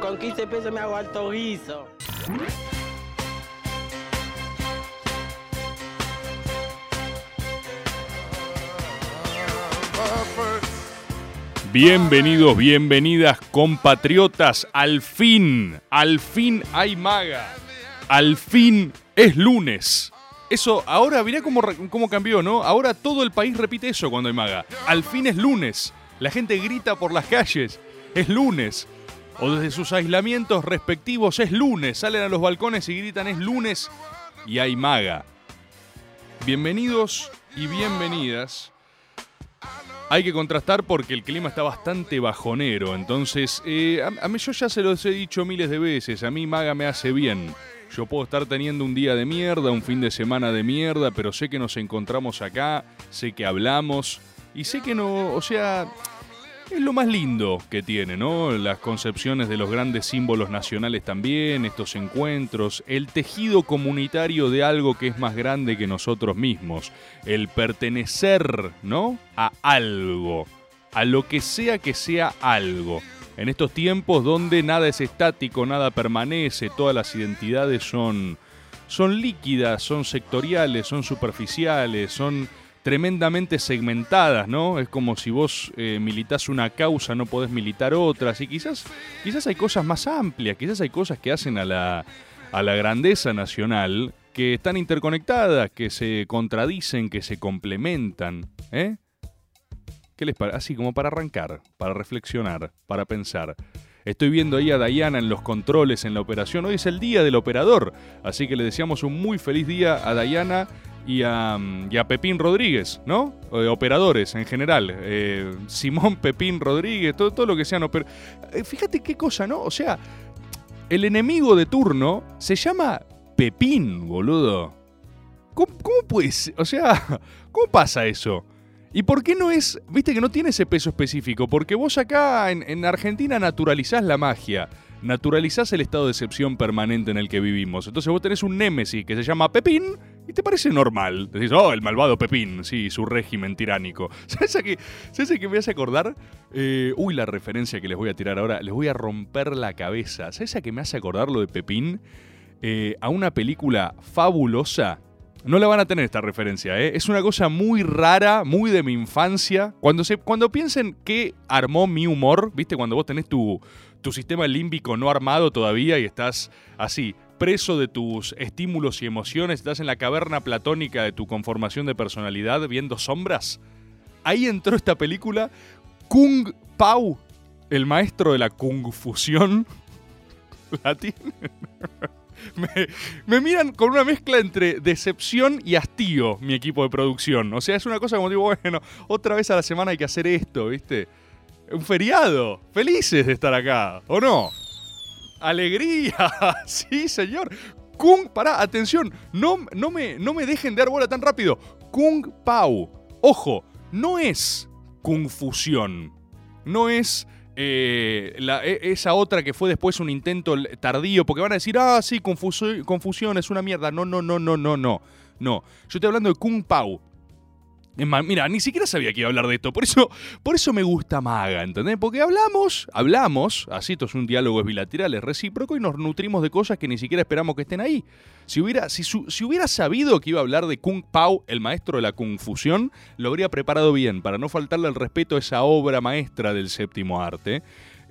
Con 15 pesos me hago alto guiso. Bienvenidos, bienvenidas, compatriotas. Al fin, al fin hay maga. Al fin es lunes. Eso, ahora mirá cómo, cómo cambió, ¿no? Ahora todo el país repite eso cuando hay maga. Al fin es lunes. La gente grita por las calles. Es lunes. O desde sus aislamientos respectivos es lunes. Salen a los balcones y gritan es lunes y hay maga. Bienvenidos y bienvenidas. Hay que contrastar porque el clima está bastante bajonero. Entonces, eh, a, a mí yo ya se los he dicho miles de veces. A mí Maga me hace bien. Yo puedo estar teniendo un día de mierda, un fin de semana de mierda, pero sé que nos encontramos acá, sé que hablamos y sé que no, o sea, es lo más lindo que tiene, ¿no? Las concepciones de los grandes símbolos nacionales también, estos encuentros, el tejido comunitario de algo que es más grande que nosotros mismos, el pertenecer, ¿no? A algo, a lo que sea que sea algo. En estos tiempos donde nada es estático, nada permanece, todas las identidades son, son líquidas, son sectoriales, son superficiales, son tremendamente segmentadas, ¿no? Es como si vos eh, militás una causa, no podés militar otras, y quizás, quizás hay cosas más amplias, quizás hay cosas que hacen a la, a la grandeza nacional que están interconectadas, que se contradicen, que se complementan, ¿eh? ¿Qué les parece? Así como para arrancar, para reflexionar, para pensar. Estoy viendo ahí a Dayana en los controles, en la operación. Hoy es el día del operador, así que le deseamos un muy feliz día a Dayana y a, y a Pepín Rodríguez, ¿no? Operadores en general. Eh, Simón Pepín Rodríguez, todo, todo lo que sean oper... Eh, fíjate qué cosa, ¿no? O sea, el enemigo de turno se llama Pepín, boludo. ¿Cómo, cómo puede ser? O sea, ¿cómo pasa eso? ¿Y por qué no es, viste que no tiene ese peso específico? Porque vos acá en, en Argentina naturalizás la magia, naturalizás el estado de excepción permanente en el que vivimos. Entonces vos tenés un némesis que se llama Pepín y te parece normal. Decís, oh, el malvado Pepín, sí, su régimen tiránico. ¿Sabes a qué, ¿sabes a qué me hace acordar? Eh, uy, la referencia que les voy a tirar ahora, les voy a romper la cabeza. ¿Sabes a qué me hace acordar lo de Pepín? Eh, a una película fabulosa no la van a tener esta referencia, ¿eh? Es una cosa muy rara, muy de mi infancia. Cuando, se, cuando piensen que armó mi humor, ¿viste? Cuando vos tenés tu, tu sistema límbico no armado todavía y estás así, preso de tus estímulos y emociones, estás en la caverna platónica de tu conformación de personalidad viendo sombras. Ahí entró esta película Kung Pao, el maestro de la Kung Fusión. Latín. Me, me miran con una mezcla entre decepción y hastío mi equipo de producción. O sea, es una cosa como digo, bueno, otra vez a la semana hay que hacer esto, ¿viste? Un feriado. Felices de estar acá, ¿o no? Alegría, sí, señor. Kung, pará, atención, no, no, me, no me dejen de dar bola tan rápido. Kung Pao. Ojo, no es confusión. No es eh, e- esa otra que fue después un intento tardío, porque van a decir, ah, sí, confuso- confusión es una mierda. No, no, no, no, no, no. No. Yo estoy hablando de Kung Pao. Mira, ni siquiera sabía que iba a hablar de esto. Por eso, por eso me gusta Maga, ¿entendés? Porque hablamos, hablamos, así esto es un diálogo bilateral, es recíproco y nos nutrimos de cosas que ni siquiera esperamos que estén ahí. Si hubiera, si, su- si hubiera sabido que iba a hablar de Kung Pao, el maestro de la confusión, lo habría preparado bien para no faltarle el respeto a esa obra maestra del séptimo arte.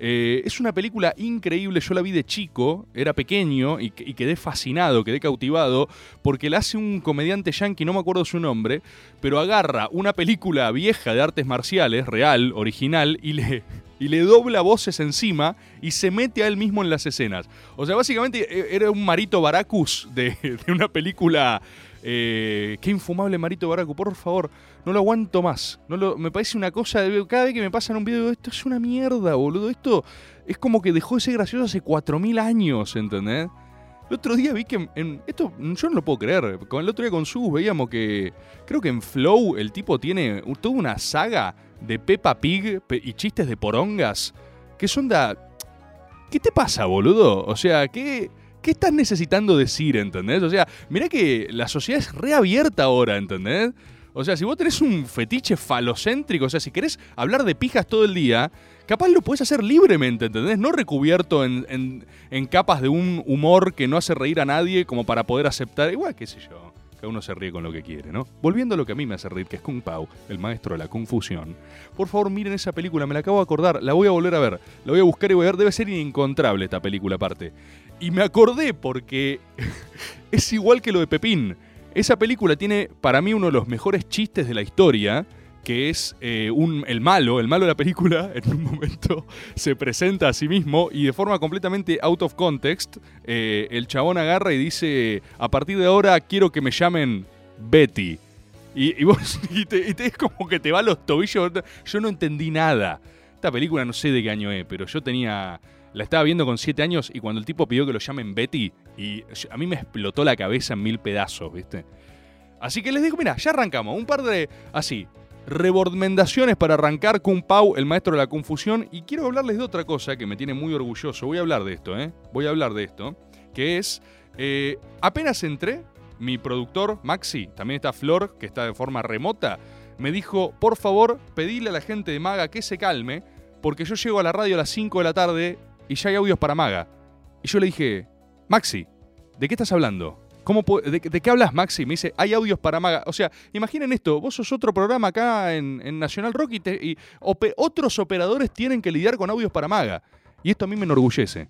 Eh, es una película increíble, yo la vi de chico, era pequeño y, quedé fascinado, quedé cautivado, porque la hace un comediante yankee, no me acuerdo su nombre, pero agarra una película vieja de artes marciales, real, original, y le, y le dobla voces encima y se mete a él mismo en las escenas. O sea, básicamente eh, era un marito baracus de, de una película Eh, qué infumable Marito Baracu, por favor, no lo aguanto más. No me parece una cosa, cada vez que me pasan un video, digo, esto es una mierda, boludo. Esto es como que dejó de ser gracioso hace 4.000 años, ¿entendés? El otro día vi que esto yo no lo puedo creer. El otro día con Sus veíamos que creo que en Flow el tipo tiene toda una saga de Peppa Pig y chistes de porongas que son da ¿Qué te pasa, boludo? O sea, ¿qué qué estás necesitando decir, entendés? O sea, mirá que la sociedad es reabierta ahora, ¿entendés? O sea, si vos tenés un fetiche falocéntrico, o sea, si querés hablar de pijas todo el día, capaz lo puedes hacer libremente, ¿entendés? No recubierto en, en- capas de un humor que no hace reír a nadie como para poder aceptar. Igual, qué sé yo. Cada uno se ríe con lo que quiere, ¿no? Volviendo a lo que a mí me hace reír, que es Kung Pao, el maestro de la confusión. Por favor, miren esa película, me la acabo de acordar, la voy a volver a ver. La voy a buscar y voy a ver, debe ser inencontrable esta película aparte. Y me acordé porque es igual que lo de Pepín. Esa película tiene para mí uno de los mejores chistes de la historia, que es eh, un, el malo, el malo de la película, en un momento se presenta a sí mismo y de forma completamente out of context, eh, el chabón agarra y dice, a partir de ahora quiero que me llamen Betty. Y, vos, te- es como que te va a los tobillos, yo no entendí nada. Esta película no sé de qué año es, pero yo tenía... La estaba viendo con 7 años y cuando el tipo pidió que lo llamen Betty, y a mí me explotó la cabeza en mil pedazos, ¿viste? Así que les digo, mira, ya arrancamos. Un par de, así, rebordmendaciones para arrancar Kung Pao, el maestro de la confusión. Y quiero hablarles de otra cosa que me tiene muy orgulloso. Voy a hablar de esto, ¿eh? Voy a hablar de esto. Que es, eh, apenas entré, mi productor, Maxi, también está Flor, que está de forma remota, me dijo, por favor, pedile a la gente de Maga que se calme, porque yo llego a la radio a las 5 de la tarde y ya hay audios para Maga. Y yo le dije, Maxi, ¿de qué estás hablando? ¿Cómo de, qué hablas, Maxi? Me dice, hay audios para Maga. O sea, imaginen esto, vos sos otro programa acá en, Nacional Rock y, otros operadores tienen que lidiar con audios para Maga. Y esto a mí me enorgullece.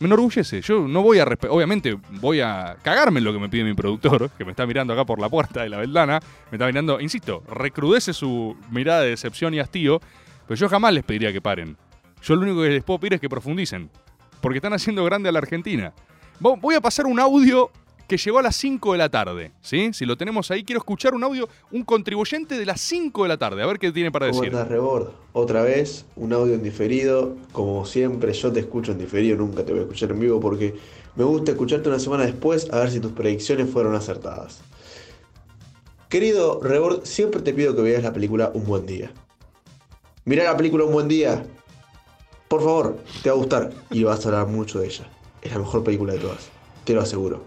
Me enorgullece. Yo no voy a... Obviamente voy a cagarme en lo que me pide mi productor, que me está mirando acá por la puerta de la ventana. Me está mirando, insisto, recrudece su mirada de decepción y hastío, pero yo jamás les pediría que paren. Yo lo único que les puedo pedir es que profundicen. Porque están haciendo grande a la Argentina. Vo- Voy a pasar un audio que llegó a las 5 de la tarde. ¿sí? Si lo tenemos ahí, quiero escuchar un audio, un contribuyente de las 5 de la tarde. A ver qué tiene para ¿Cómo decir. estás, Rebord? Otra vez, un audio en diferido. Como siempre, yo te escucho en diferido, nunca te voy a escuchar en vivo porque me gusta escucharte una semana después a ver si tus predicciones fueron acertadas. Querido Rebord, siempre te pido que veas la película Un Buen Día. Mirá la película Un Buen Día. Por favor, te va a gustar y vas a hablar mucho de ella. Es la mejor película de todas, te lo aseguro.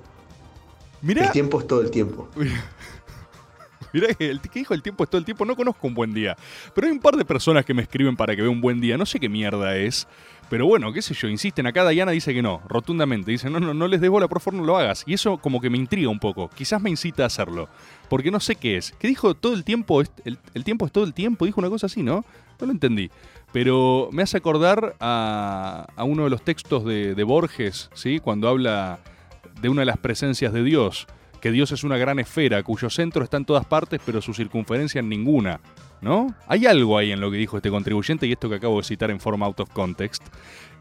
Mirá, El tiempo es todo el tiempo. mirá que el que dijo el tiempo es todo el tiempo. No conozco un buen día. Pero hay un par de personas que me escriben para que vea un buen día. No sé qué mierda es. Pero bueno, qué sé yo, insisten. Acá Diana dice que no, rotundamente. Dice, no, no, no les des bola, por favor, no lo hagas. Y eso como que me intriga un poco. Quizás me incita a hacerlo. Porque no sé qué es. ¿Qué dijo todo el tiempo? El, el tiempo es todo el tiempo. Dijo una cosa así, ¿no? No lo entendí. Pero me hace acordar a, uno de los textos de, de Borges, ¿sí? Cuando habla de una de las presencias de Dios. Que Dios es una gran esfera cuyo centro está en todas partes, pero su circunferencia en ninguna. ¿No? Hay algo ahí en lo que dijo este contribuyente y esto que acabo de citar en forma out of context.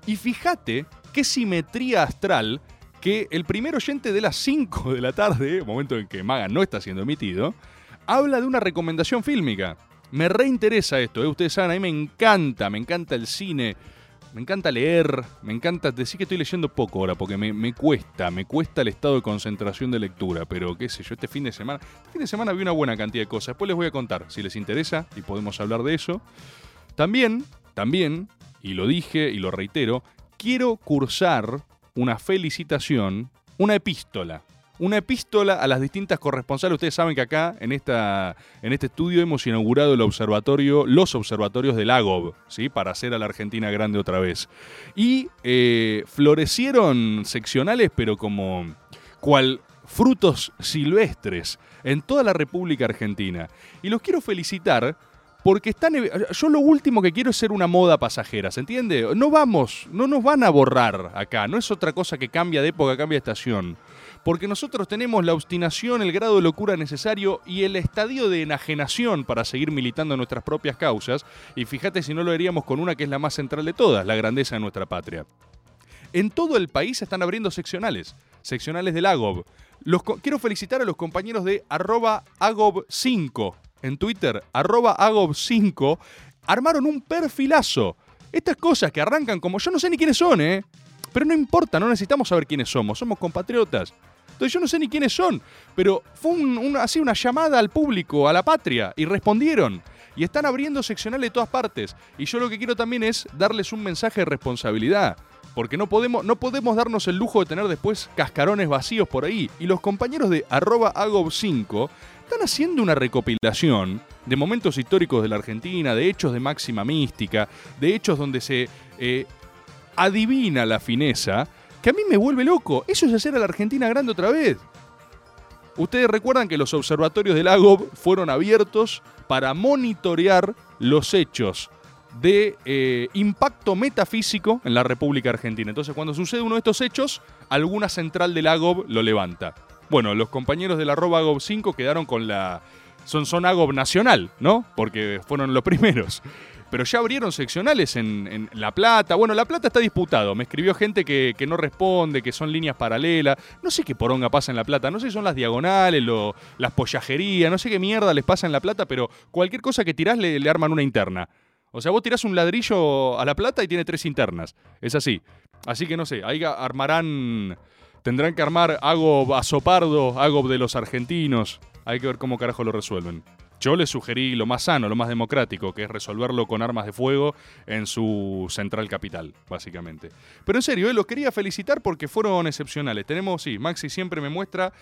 Y fíjate qué simetría astral que el primer oyente de las 5 de la tarde, momento en que Maga no está siendo emitido, habla de una recomendación fílmica. Me reinteresa esto, ¿eh? ustedes saben, a mí me encanta, me encanta el cine, me encanta leer, me encanta decir que estoy leyendo poco ahora, porque me, me cuesta, me cuesta el estado de concentración de lectura, pero qué sé yo, este fin de semana, este fin de semana vi una buena cantidad de cosas, después les voy a contar, si les interesa, y podemos hablar de eso. También, también, y lo dije y lo reitero, quiero cursar una felicitación, una epístola. Una epístola a las distintas corresponsales. Ustedes saben que acá, en, esta, en este estudio, hemos inaugurado el observatorio, los observatorios del AGOB, ¿sí? para hacer a la Argentina grande otra vez. Y eh, florecieron seccionales, pero como frutos silvestres en toda la República Argentina. Y los quiero felicitar porque están. Yo lo último que quiero es ser una moda pasajera, ¿se entiende? No vamos, no nos van a borrar acá, no es otra cosa que cambia de época, cambia de estación. Porque nosotros tenemos la obstinación, el grado de locura necesario y el estadio de enajenación para seguir militando nuestras propias causas. Y fíjate si no lo haríamos con una que es la más central de todas, la grandeza de nuestra patria. En todo el país se están abriendo seccionales. seccionales del AGOB. Quiero felicitar a los compañeros de arroba AGOB5 en Twitter, arroba AGOB5, armaron un perfilazo. Estas cosas que arrancan como yo no sé ni quiénes son, ¿eh? Pero no importa, no necesitamos saber quiénes somos, somos compatriotas. Entonces yo no sé ni quiénes son, pero fue así una llamada al público, a la patria, y respondieron. Y están abriendo seccionales de todas partes. Y yo lo que quiero también es darles un mensaje de responsabilidad. Porque no podemos, no podemos darnos el lujo de tener después cascarones vacíos por ahí. Y los compañeros de arroba agob5 están haciendo una recopilación de momentos históricos de la Argentina, de hechos de máxima mística, de hechos donde se eh, adivina la fineza, que a mí me vuelve loco. Eso es hacer a la Argentina grande otra vez. Ustedes recuerdan que los observatorios del AGOB fueron abiertos para monitorear los hechos de eh, impacto metafísico en la República Argentina. Entonces, cuando sucede uno de estos hechos, alguna central del AGOB lo levanta. Bueno, los compañeros del arroba AGOB 5 quedaron con la... Son, son AGOB nacional, ¿no? Porque fueron los primeros. Pero ya abrieron seccionales en, La Plata. Bueno, La Plata está disputado. Me escribió gente que, que no responde, que son líneas paralelas. No sé qué poronga pasa en La Plata. No sé si son las diagonales, lo- las pollajerías. No sé qué mierda les pasa en La Plata, pero cualquier cosa que tirás le, arman una interna. O sea, vos tirás un ladrillo a La Plata y tiene tres internas. Es así. Así que no sé, ahí armarán... Tendrán que armar Agob a Sopardo, Agob de los argentinos. Hay que ver cómo carajo lo resuelven. Yo les sugerí lo más sano, lo más democrático, que es resolverlo con armas de fuego en su central capital, básicamente. Pero en serio, eh, los quería felicitar porque fueron excepcionales. Tenemos, sí, Maxi siempre me muestra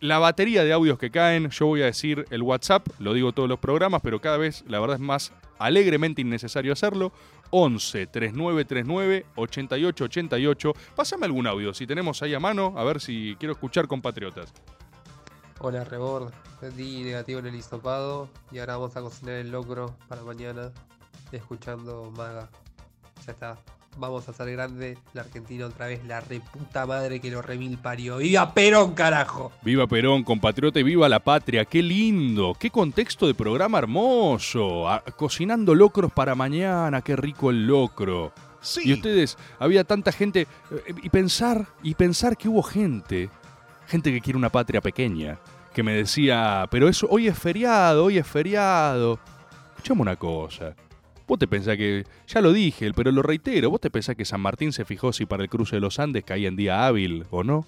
la batería de audios que caen. Yo voy a decir el WhatsApp, lo digo todos los programas, pero cada vez la verdad es más alegremente innecesario hacerlo. 11 3939 8888. Pásame algún audio si tenemos ahí a mano, a ver si quiero escuchar compatriotas. Hola Rebord, di negativo en el hisopado y ahora vamos a cocinar el locro para mañana escuchando Maga. Ya está, vamos a hacer grande la Argentina otra vez, la reputa madre que lo remil parió. ¡Viva Perón, carajo! Viva Perón, compatriota y viva la patria. Qué lindo, qué contexto de programa hermoso. Ah, cocinando locros para mañana, qué rico el locro. Y ustedes, había tanta gente eh, y pensar y pensar que hubo gente, gente que quiere una patria pequeña, que me decía, pero eso hoy es feriado, hoy es feriado. Escuchame una cosa. Vos te pensás que, ya lo dije, pero lo reitero, vos te pensás que San Martín se fijó si para el cruce de los Andes caía en día hábil o no.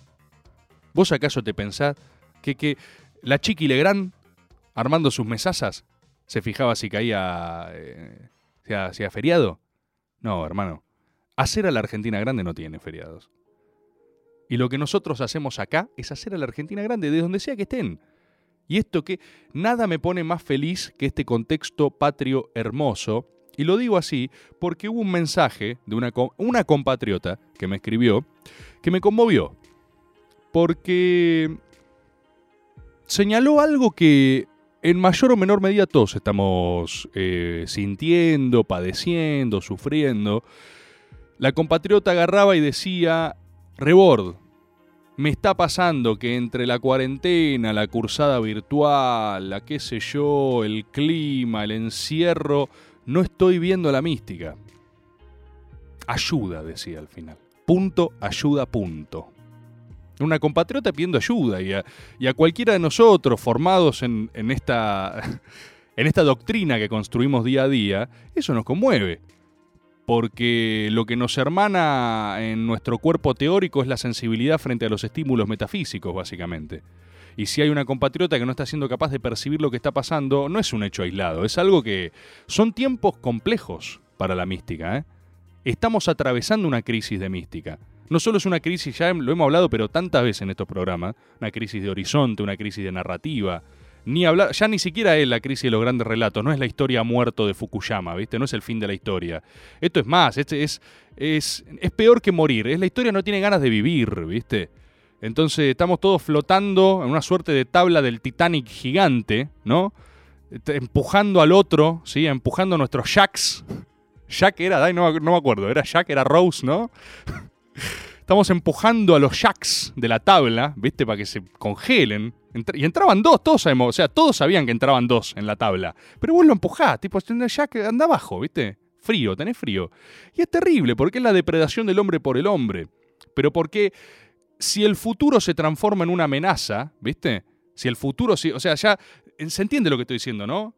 ¿Vos acaso te pensás que, que la Chiqui Legrand, armando sus mesazas, se fijaba si caía eh, si era- si era feriado? No, hermano. Hacer a la Argentina grande no tiene feriados. Y lo que nosotros hacemos acá es hacer a la Argentina grande, de donde sea que estén. Y esto que nada me pone más feliz que este contexto patrio hermoso. Y lo digo así porque hubo un mensaje de una, una compatriota que me escribió que me conmovió. Porque señaló algo que en mayor o menor medida todos estamos eh, sintiendo, padeciendo, sufriendo. La compatriota agarraba y decía, Rebord, me está pasando que entre la cuarentena, la cursada virtual, la qué sé yo, el clima, el encierro, no estoy viendo la mística. Ayuda, decía al final. Punto, ayuda, punto. Una compatriota pidiendo ayuda y a, cualquiera de nosotros formados en esta, en esta doctrina que construimos día a día, eso nos conmueve. Porque lo que nos hermana en nuestro cuerpo teórico es la sensibilidad frente a los estímulos metafísicos, básicamente. Y si hay una compatriota que no está siendo capaz de percibir lo que está pasando, no es un hecho aislado, es algo que son tiempos complejos para la mística. ¿eh? Estamos atravesando una crisis de mística. No solo es una crisis, ya lo hemos hablado, pero tantas veces en estos programas, una crisis de horizonte, una crisis de narrativa. Ni hablar, ya ni siquiera es la crisis de los grandes relatos, no es la historia muerto de Fukuyama, ¿viste? No es el fin de la historia. Esto es más, este es, es, es peor que morir, es la historia no tiene ganas de vivir, ¿viste? Entonces estamos todos flotando en una suerte de tabla del Titanic gigante, ¿no? Este, Empujando al otro, ¿sí? Empujando a nuestros Jacks. Jack era, no, no me acuerdo, era Jack, era Rose, ¿no? Estamos empujando a los Jacks de la tabla, ¿viste? Para que se congelen. Y entraban dos, todos sabemos, o sea, todos sabían que entraban dos en la tabla. Pero vos lo empujás, tipo, Jack anda abajo, ¿viste? Frío, tenés frío. Y es terrible, porque es la depredación del hombre por el hombre. Pero porque si el futuro se transforma en una amenaza, ¿viste? Si el futuro, sí, o sea, ya se entiende lo que estoy diciendo, ¿no?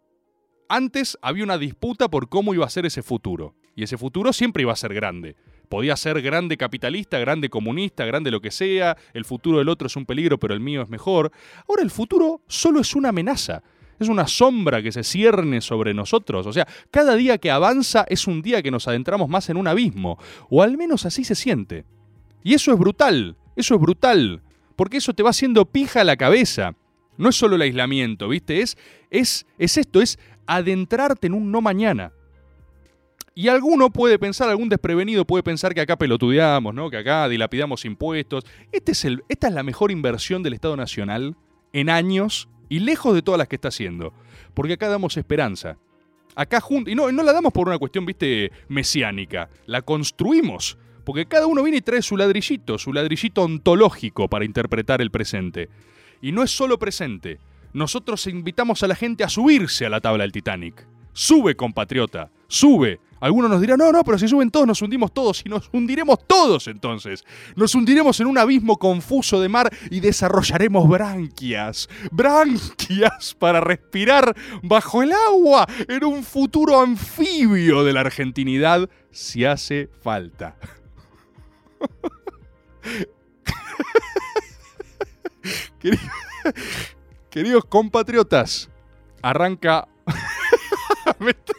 Antes había una disputa por cómo iba a ser ese futuro. Y ese futuro siempre iba a ser grande. Podía ser grande capitalista, grande comunista, grande lo que sea. El futuro del otro es un peligro, pero el mío es mejor. Ahora el futuro solo es una amenaza. Es una sombra que se cierne sobre nosotros. O sea, cada día que avanza es un día que nos adentramos más en un abismo. O al menos así se siente. Y eso es brutal. Eso es brutal. Porque eso te va haciendo pija a la cabeza. No es solo el aislamiento, ¿viste? Es, es, es esto, es adentrarte en un no mañana. Y alguno puede pensar, algún desprevenido puede pensar que acá pelotudeamos, ¿no? que acá dilapidamos impuestos. Este es esta es la mejor inversión del Estado Nacional en años y lejos de todas las que está haciendo. Porque acá damos esperanza. Acá juntos, y no, no la damos por una cuestión, viste, mesiánica, la construimos. Porque cada uno viene y trae su ladrillito, su ladrillito ontológico para interpretar el presente. Y no es solo presente. Nosotros invitamos a la gente a subirse a la tabla del Titanic. Sube, compatriota, sube. Algunos nos dirán, no, no, pero si suben todos nos hundimos todos y nos hundiremos todos entonces. Nos hundiremos en un abismo confuso de mar y desarrollaremos branquias, branquias para respirar bajo el agua en un futuro anfibio de la argentinidad si hace falta. Queridos compatriotas, arranca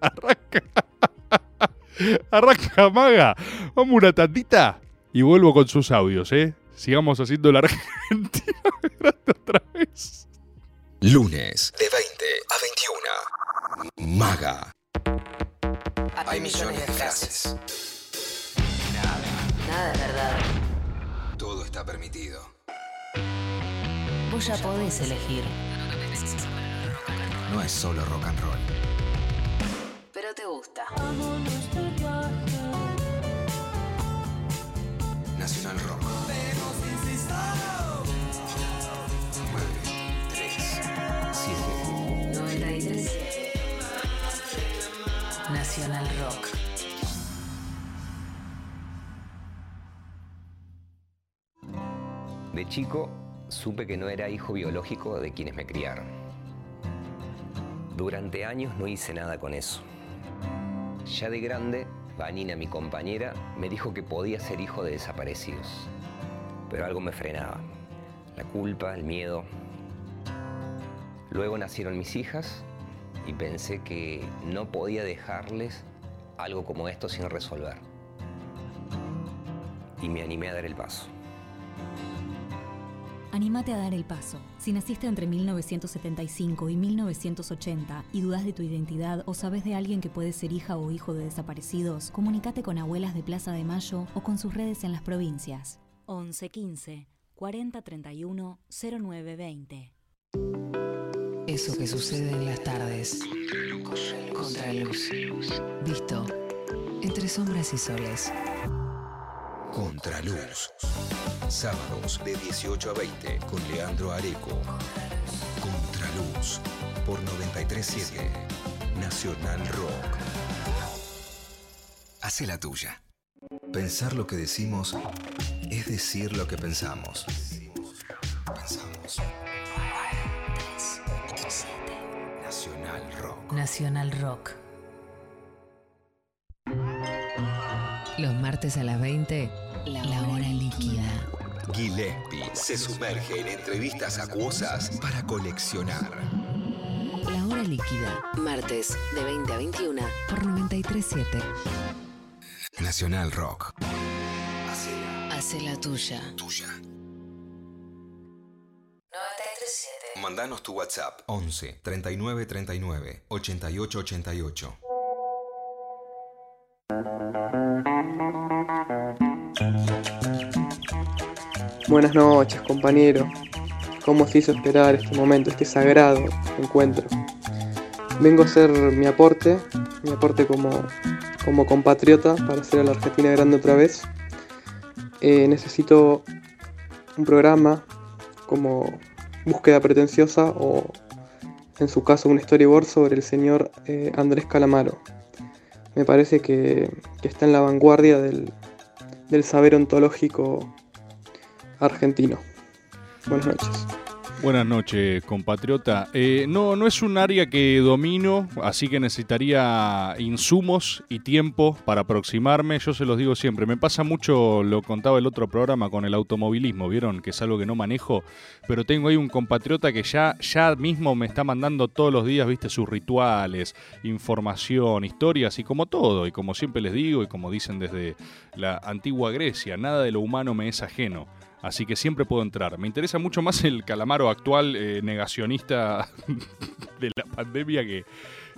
Arranca. Arranca, maga. Vamos una tantita y vuelvo con sus audios, ¿eh? Sigamos haciendo la Argentina otra vez. Lunes, de 20 a 21. Maga. Hay millones de frases. Nada. Nada es verdad. Todo está permitido. Vos ya podés elegir. No es solo rock and roll. Pero te gusta. Nacional Rock. 9, 3, 7. 93. Nacional Rock. De chico supe que no era hijo biológico de quienes me criaron. Durante años no hice nada con eso. Ya de grande, Vanina, mi compañera, me dijo que podía ser hijo de desaparecidos. Pero algo me frenaba. La culpa, el miedo. Luego nacieron mis hijas y pensé que no podía dejarles algo como esto sin resolver. Y me animé a dar el paso. Anímate a dar el paso. Si naciste entre 1975 y 1980 y dudas de tu identidad o sabes de alguien que puede ser hija o hijo de desaparecidos, comunícate con abuelas de Plaza de Mayo o con sus redes en las provincias. 11 15 40 31 09 20. Eso que sucede en las tardes. Contraluz. Visto. Entre sombras y soles. Contraluz. Sábados de 18 a 20 con Leandro Areco. Contraluz por 937 Nacional Rock. Hace la tuya. Pensar lo que decimos es decir lo que pensamos. Pensamos. Nacional Rock. Nacional Rock. Los martes a las 20, la hora líquida. Gillespie se sumerge en entrevistas acuosas para coleccionar. La hora líquida. Martes de 20 a 21 por 937. Nacional Rock. Hace la tuya. Tuya. Mandanos tu WhatsApp 11 39 39 88 88. Buenas noches, compañero. ¿Cómo se hizo esperar este momento, este sagrado encuentro? Vengo a hacer mi aporte, mi aporte como, como compatriota para hacer a la Argentina grande otra vez. Eh, necesito un programa como Búsqueda Pretenciosa o, en su caso, un storyboard sobre el señor eh, Andrés Calamaro. Me parece que, que está en la vanguardia del, del saber ontológico argentino. Buenas noches. Buenas noches, compatriota. Eh, no, no es un área que domino, así que necesitaría insumos y tiempo para aproximarme. Yo se los digo siempre. Me pasa mucho, lo contaba el otro programa con el automovilismo, ¿vieron? Que es algo que no manejo, pero tengo ahí un compatriota que ya, ya mismo me está mandando todos los días, viste, sus rituales, información, historias y como todo. Y como siempre les digo y como dicen desde la antigua Grecia, nada de lo humano me es ajeno. Así que siempre puedo entrar. Me interesa mucho más el calamaro actual eh, negacionista de la pandemia que,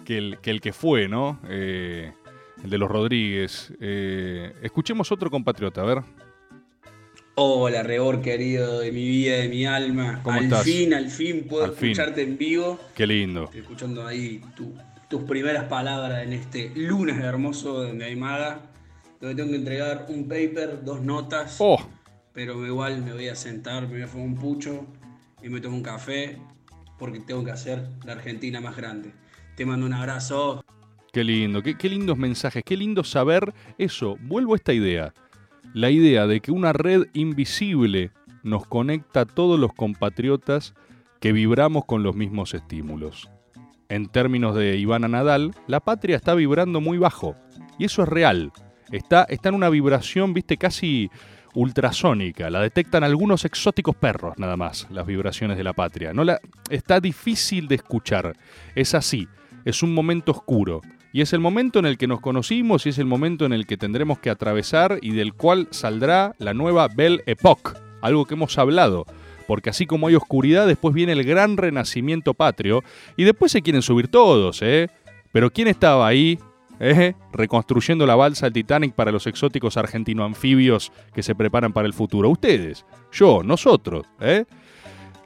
que, el, que el que fue, ¿no? Eh, el de los Rodríguez. Eh, escuchemos otro compatriota, a ver. Hola, Rebor querido de mi vida, de mi alma. ¿Cómo al estás? fin, al fin puedo Al fin. escucharte en vivo. Qué lindo. Estoy escuchando ahí tu- tus primeras palabras en este lunes hermoso donde hay maga. Donde tengo que entregar un paper, dos notas. Oh. Pero igual me voy a sentar, me voy a fumar un pucho y me tomo un café porque tengo que hacer la Argentina más grande. Te mando un abrazo. Qué lindo, qué, qué lindos mensajes, qué lindo saber eso. Vuelvo a esta idea. La idea de que una red invisible nos conecta a todos los compatriotas que vibramos con los mismos estímulos. En términos de Ivana Nadal, la patria está vibrando muy bajo. Y eso es real. Está, está en una vibración, viste, casi ultrasónica. La detectan algunos exóticos perros, nada más, las vibraciones de la patria. No la, está difícil de escuchar. Es así. Es un momento oscuro. Y es el momento en el que nos conocimos y es el momento en el que tendremos que atravesar y del cual saldrá la nueva Belle Époque. Algo que hemos hablado. Porque así como hay oscuridad, después viene el gran renacimiento patrio. Y después se quieren subir todos, ¿eh? Pero ¿quién estaba ahí? ¿Eh? Reconstruyendo la balsa Titanic para los exóticos argentino-anfibios que se preparan para el futuro. Ustedes, yo, nosotros, ¿eh?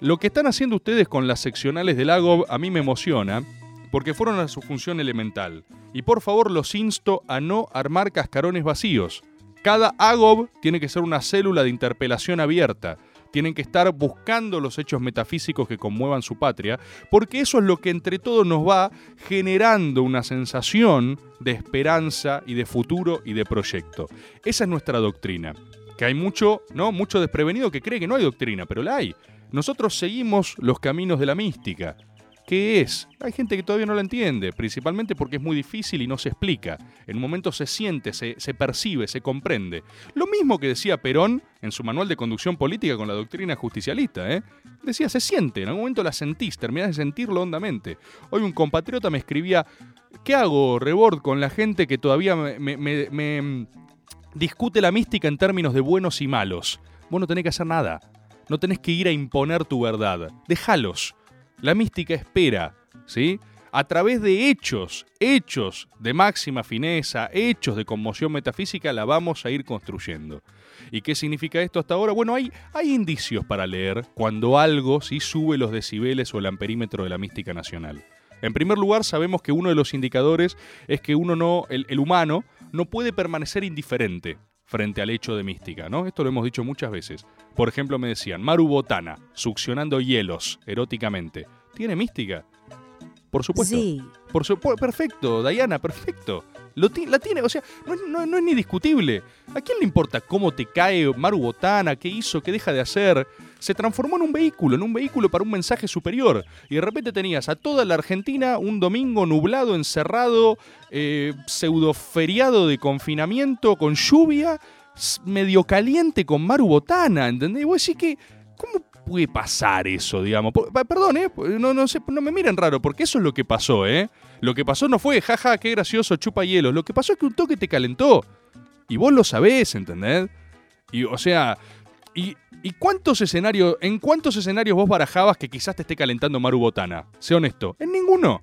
Lo que están haciendo ustedes con las seccionales del lago a mí me emociona porque fueron a su función elemental. Y por favor los insto a no armar cascarones vacíos. Cada AGOB tiene que ser una célula de interpelación abierta. Tienen que estar buscando los hechos metafísicos que conmuevan su patria, porque eso es lo que entre todos nos va generando una sensación de esperanza y de futuro y de proyecto. Esa es nuestra doctrina. Que hay mucho, ¿no? Mucho desprevenido que cree que no hay doctrina, pero la hay. Nosotros seguimos los caminos de la mística. ¿Qué es? Hay gente que todavía no la entiende, principalmente porque es muy difícil y no se explica. En un momento se siente, se, se percibe, se comprende. Lo mismo que decía Perón en su manual de conducción política con la doctrina justicialista. ¿eh? Decía, se siente, en algún momento la sentís, terminás de sentirlo hondamente. Hoy un compatriota me escribía, ¿qué hago, Rebord, con la gente que todavía me, me- me- me, mm, discute la mística en términos de buenos y malos? Vos no tenés que hacer nada. No tenés que ir a imponer tu verdad. Déjalos. La mística espera, ¿sí? A través de hechos, hechos de máxima fineza, hechos de conmoción metafísica, la vamos a ir construyendo. ¿Y qué significa esto hasta ahora? Bueno, hay, hay indicios para leer cuando algo sí sube los decibeles o el amperímetro de la mística nacional. En primer lugar, sabemos que uno de los indicadores es que uno no, el, el humano, no puede permanecer indiferente frente al hecho de mística, ¿no? Esto lo hemos dicho muchas veces. Por ejemplo, me decían, Maru Botana, succionando hielos eróticamente. ¿Tiene mística? Por supuesto. Sí. Por su- perfecto, Diana, perfecto. Lo ti- la tiene, o sea, no, no- no es ni discutible. ¿A quién le importa cómo te cae Maru Botana, qué hizo, qué deja de hacer? Se transformó en un vehículo, en un vehículo para un mensaje superior. Y de repente tenías a toda la Argentina un domingo nublado, encerrado, eh, pseudo feriado de confinamiento, con lluvia, medio caliente con Maru Botana, ¿entendés? Y vos decís que, ¿cómo puede pasar eso, digamos? Perdón, ¿eh? No, no, sé, no me miren raro, porque eso es lo que pasó, ¿eh? Lo que pasó no fue, jaja, qué gracioso, chupa hielos. Lo que pasó es que un toque te calentó. Y vos lo sabés, ¿entendés? Y, o sea, ¿y, cuántos escenarios, en cuántos escenarios vos barajabas que quizás te esté calentando Maru Botana? Sé honesto. En ninguno.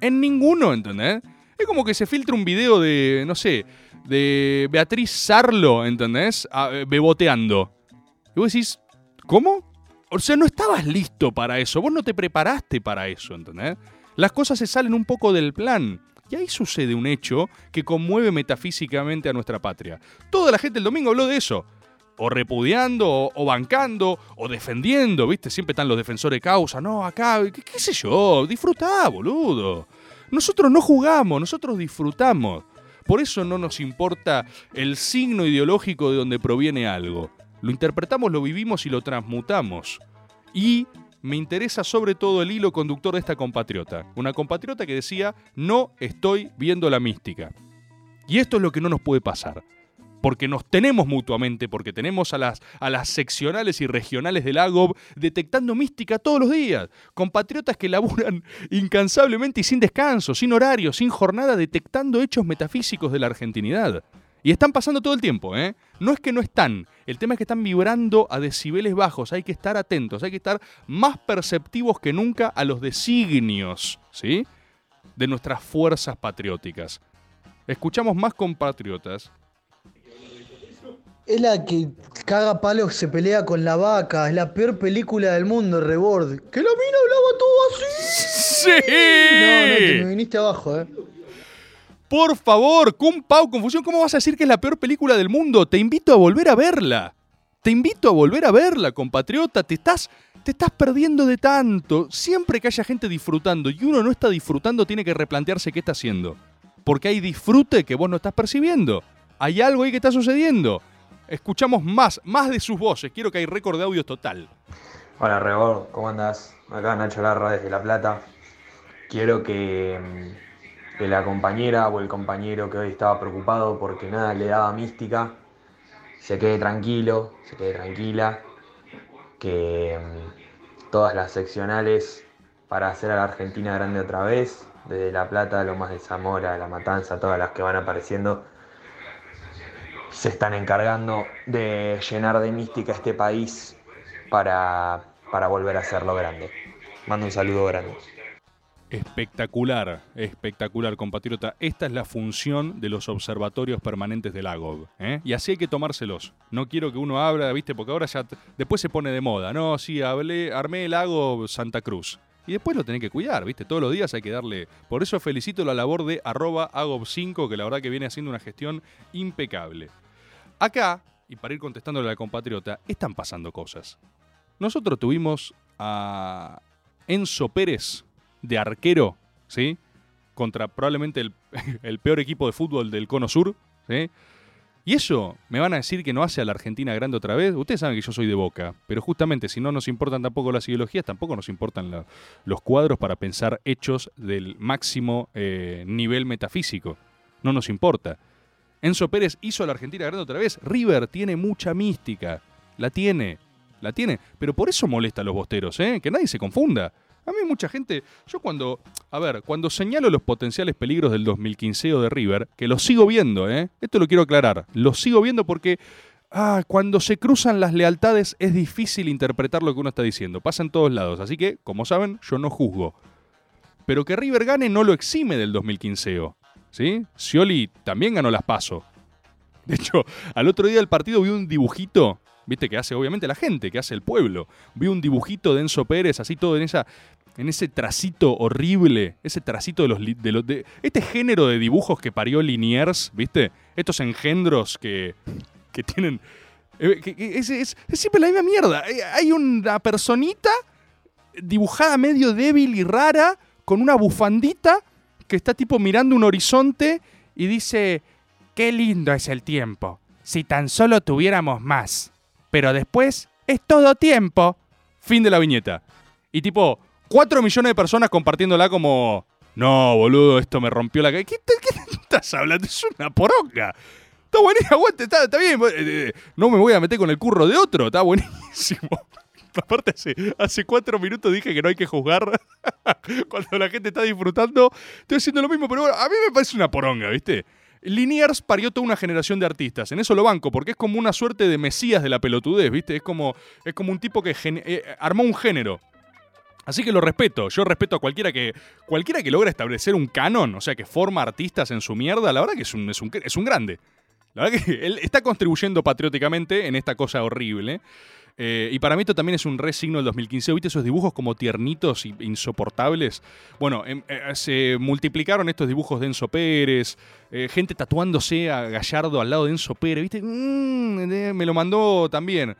En ninguno, ¿entendés? Es como que se filtra un video de, no sé, de Beatriz Sarlo, ¿entendés? Eh, beboteando. Y vos decís, ¿cómo? O sea, no estabas listo para eso, vos no te preparaste para eso, ¿entendés? Las cosas se salen un poco del plan. Y ahí sucede un hecho que conmueve metafísicamente a nuestra patria. Toda la gente el domingo habló de eso. O repudiando, o, bancando, o defendiendo, ¿viste? Siempre están los defensores de causa. No, acá, qué sé yo, disfrutá, boludo. Nosotros no jugamos, nosotros disfrutamos. Por eso no nos importa el signo ideológico de donde proviene algo. Lo interpretamos, lo vivimos y lo transmutamos. Y me interesa sobre todo el hilo conductor de esta compatriota. Una compatriota que decía, no estoy viendo la mística. Y esto es lo que no nos puede pasar. Porque nos tenemos mutuamente, porque tenemos a las, a las seccionales y regionales del AGOB detectando mística todos los días. Compatriotas que laburan incansablemente y sin descanso, sin horario, sin jornada, detectando hechos metafísicos de la argentinidad. Y están pasando todo el tiempo, ¿eh? No es que no están, el tema es que están vibrando a decibeles bajos, hay que estar atentos, hay que estar más perceptivos que nunca a los designios, ¿sí? De nuestras fuerzas patrióticas. Escuchamos más compatriotas. Es la que caga palos, se pelea con la vaca. Es la peor película del mundo, Rebord. Que la mina hablaba todo así. ¡Sí! No, no, te me viniste abajo, eh. Por favor, Kung Pao Confusión, ¿cómo vas a decir que es la peor película del mundo? Te invito a volver a verla. Te invito a volver a verla, compatriota. Te estás, te estás perdiendo de tanto. Siempre que haya gente disfrutando y uno no está disfrutando, tiene que replantearse qué está haciendo. Porque hay disfrute que vos no estás percibiendo. Hay algo ahí que está sucediendo. Escuchamos más, más de sus voces. Quiero que hay récord de audio total. Hola Rebor, ¿cómo andás? Acá Nacho Larra desde La Plata. Quiero que, mm, que la compañera o el compañero que hoy estaba preocupado porque nada le daba mística, se quede tranquilo, se quede tranquila, que mm, todas las seccionales para hacer a la Argentina grande otra vez, desde La Plata, Lomas de Zamora, La Matanza, todas las que van apareciendo, se están encargando de llenar de mística este país para, para volver a hacerlo grande. Mando un saludo grande. Espectacular, espectacular, compatriota. Esta es la función de los observatorios permanentes del AGOG. ¿eh? Y así hay que tomárselos. No quiero que uno abra, ¿viste? Porque ahora ya después se pone de moda. No, sí, hablé, armé el AGOG Santa Cruz. Y después lo tenés que cuidar, ¿viste? Todos los días hay que darle. Por eso felicito la labor de arroba AGOB5, que la verdad que viene haciendo una gestión impecable. Acá, y para ir contestándole a la compatriota, están pasando cosas. Nosotros tuvimos a Enzo Pérez de arquero, ¿sí? Contra probablemente el, peor equipo de fútbol del Cono Sur, ¿sí? Y eso, ¿me van a decir que no hace a la Argentina grande otra vez? Ustedes saben que yo soy de boca, pero justamente si no nos importan tampoco las ideologías, tampoco nos importan los cuadros para pensar hechos del máximo eh, nivel metafísico. No nos importa. Enzo Pérez hizo a la Argentina grande otra vez. River tiene mucha mística. La tiene. La tiene. Pero por eso molesta a los bosteros, ¿eh? Que nadie se confunda. A mí mucha gente, yo cuando, a ver, cuando señalo los potenciales peligros del 2015 de River, que los sigo viendo, ¿eh? Esto lo quiero aclarar, los sigo viendo porque ah, cuando se cruzan las lealtades es difícil interpretar lo que uno está diciendo, pasa en todos lados, así que, como saben, yo no juzgo. Pero que River gane no lo exime del 2015, ¿sí? Scioli también ganó las PASO. De hecho, al otro día del partido vi un dibujito, viste, que hace obviamente la gente, que hace el pueblo. Vi un dibujito de Enzo Pérez, así todo en esa. En ese tracito horrible, ese tracito de los, de los de este género de dibujos que parió Liniers, ¿viste? Estos engendros que, que tienen eh, es- es siempre la misma mierda. Eh, Hay una personita dibujada medio débil y rara, con una bufandita, que está tipo mirando un horizonte y dice, qué lindo es el tiempo, si tan solo tuviéramos más. Pero después es todo tiempo. Fin de la viñeta. Y tipo, 4 millones de personas compartiéndola como, no, boludo, esto me rompió la. ¿Qué, qué estás hablando? Es una poronga. Está buenísimo, aguante, está, está bien. eh, eh, no me voy a meter con el curro de otro, está buenísimo. Aparte, hace, hace cuatro minutos dije que no hay que juzgar cuando la gente está disfrutando. Estoy haciendo lo mismo, pero bueno, a mí me parece una poronga, ¿viste? Liniers parió toda una generación de artistas. En eso lo banco, porque es como una suerte de mesías de la pelotudez, ¿viste? Es como, es como un tipo que eh, armó un género. Así que lo respeto. Yo respeto a cualquiera que cualquiera que logra establecer un canon, o sea, que forma artistas en su mierda, la verdad que es un, es un, es un grande. La verdad que él está contribuyendo patrióticamente en esta cosa horrible. Y para mí esto también es un re signo del 2015. ¿Viste esos dibujos como tiernitos e insoportables? Bueno, em, eh, se multiplicaron estos dibujos de Enzo Pérez, eh, gente tatuándose a Gallardo al lado de Enzo Pérez, ¿viste? Mm, eh, me lo mandó también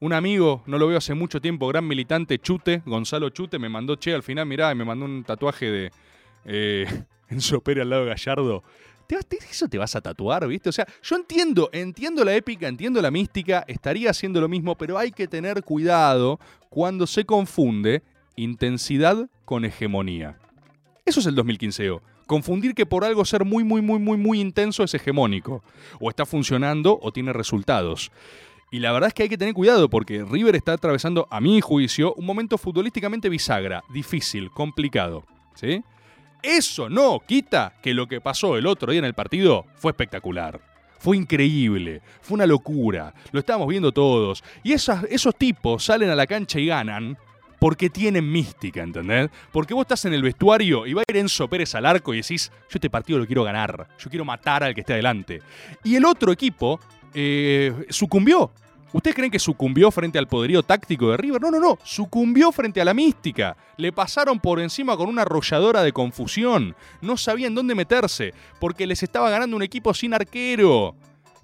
un amigo, no lo veo hace mucho tiempo, gran militante, Chute, Gonzalo Chute, me mandó, che, al final, mirá, me mandó un tatuaje de eh, Enzo Pérez al lado de Gallardo. Te vas- te- eso te vas a tatuar, ¿viste? O sea, yo entiendo, entiendo la épica, entiendo la mística, estaría haciendo lo mismo, pero hay que tener cuidado cuando se confunde intensidad con hegemonía. Eso es el 2015. Confundir que por algo ser muy, muy, muy, muy, muy intenso es hegemónico. O está funcionando o tiene resultados. Y la verdad es que hay que tener cuidado porque River está atravesando, a mi juicio, un momento futbolísticamente bisagra, difícil, complicado. ¿Sí? Eso no quita que lo que pasó el otro día en el partido fue espectacular. Fue increíble, fue una locura, lo estábamos viendo todos. Y esos tipos salen a la cancha y ganan porque tienen mística, ¿entendés? Porque vos estás en el vestuario y va a ir Enzo Pérez al arco y decís, yo este partido lo quiero ganar, yo quiero matar al que esté adelante. Y el otro equipo eh, sucumbió. ¿Ustedes creen que sucumbió frente al poderío táctico de River? No, no, no. Sucumbió frente a la mística. Le pasaron por encima con una arrolladora de confusión. No sabían dónde meterse porque les estaba ganando un equipo sin arquero.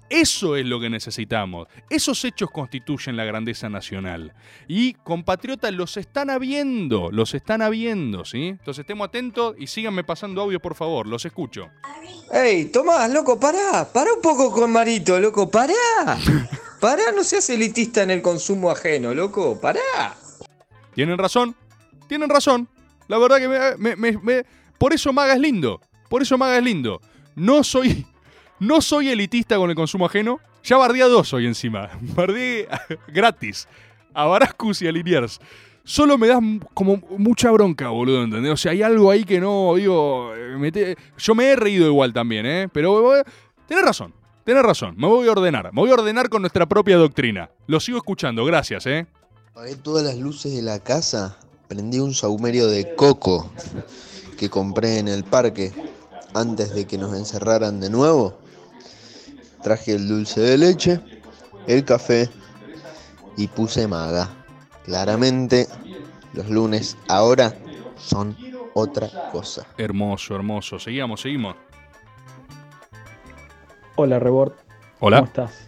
Eso es lo que necesitamos. Esos hechos constituyen la grandeza nacional. Y compatriotas los están habiendo, los están habiendo, ¿sí? Entonces estemos atentos y síganme pasando audio, por favor, los escucho. Ey, Tomás, loco, pará, pará un poco con Marito, loco, pará. Pará, no seas elitista en el consumo ajeno, loco, pará. Tienen razón, tienen razón. La verdad que me, me- me- por eso Maga es lindo. Por eso Maga es lindo. No soy, no soy elitista con el consumo ajeno. Ya bardé a dos hoy encima. Bardé gratis. A Barascus y a Liniers. Solo me das como mucha bronca, boludo, ¿entendés? O sea, hay algo ahí que no, digo, eh, te- yo me he reído igual también, ¿eh? Pero eh, tenés razón, tenés razón. Me voy a ordenar, me voy a ordenar con nuestra propia doctrina. Lo sigo escuchando, gracias, ¿eh? Apagué todas las luces de la casa, prendí un saumerio de coco que compré en el parque antes de que nos encerraran de nuevo. Traje el dulce de leche, el café y puse maga. Claramente los lunes ahora son otra cosa. Hermoso, hermoso. Seguimos, seguimos. Hola, Rebord. Hola. ¿Cómo estás?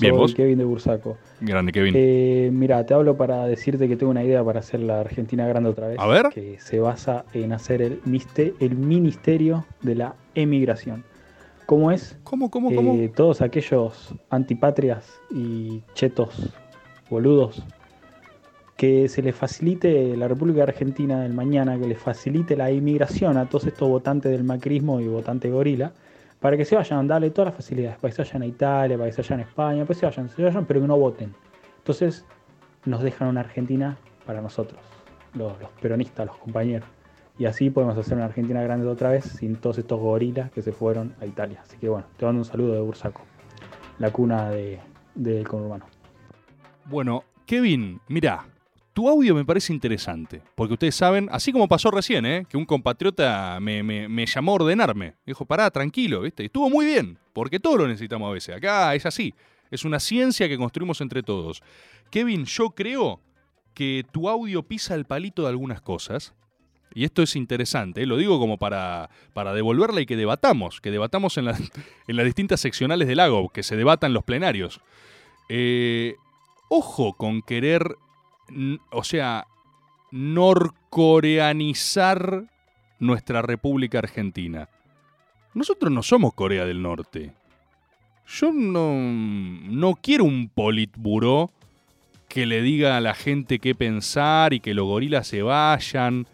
Bien, Soy ¿vos? Kevin de Bursaco. Grande, Kevin. Eh, mira, te hablo para decirte que tengo una idea para hacer la Argentina grande otra vez. A ver. Que se basa en hacer el, el ministerio de la emigración. ¿Cómo es? ¿Cómo, cómo, Eh, cómo? todos aquellos antipatrias y chetos boludos que se les facilite la República Argentina del mañana, que les facilite la inmigración a todos estos votantes del macrismo y votantes gorila, para que se vayan, darle todas las facilidades, para que se vayan a Italia, para que se vayan a España, para que se vayan, se vayan, pero que no voten. Entonces nos dejan una Argentina para nosotros, los, peronistas, los compañeros. Y así podemos hacer una Argentina grande otra vez sin todos estos gorilas que se fueron a Italia. Así que bueno, te mando un saludo de Bursaco, la cuna de, del conurbano. Bueno, Kevin, mira, tu audio me parece interesante, porque ustedes saben, así como pasó recién, ¿eh? que un compatriota me, llamó a ordenarme. Dijo, pará, tranquilo, ¿viste? Y estuvo muy bien, porque todos lo necesitamos a veces. Acá es así, es una ciencia que construimos entre todos. Kevin, yo creo que tu audio pisa el palito de algunas cosas. Y esto es interesante, ¿eh? lo digo como para, para devolverla y que debatamos, que debatamos en, en las distintas seccionales del lago, que se debatan los plenarios. Eh, ojo con querer, o sea, norcoreanizar nuestra República Argentina. Nosotros no somos Corea del Norte. Yo no, no quiero un politburó que le diga a la gente qué pensar y que los gorilas se vayan.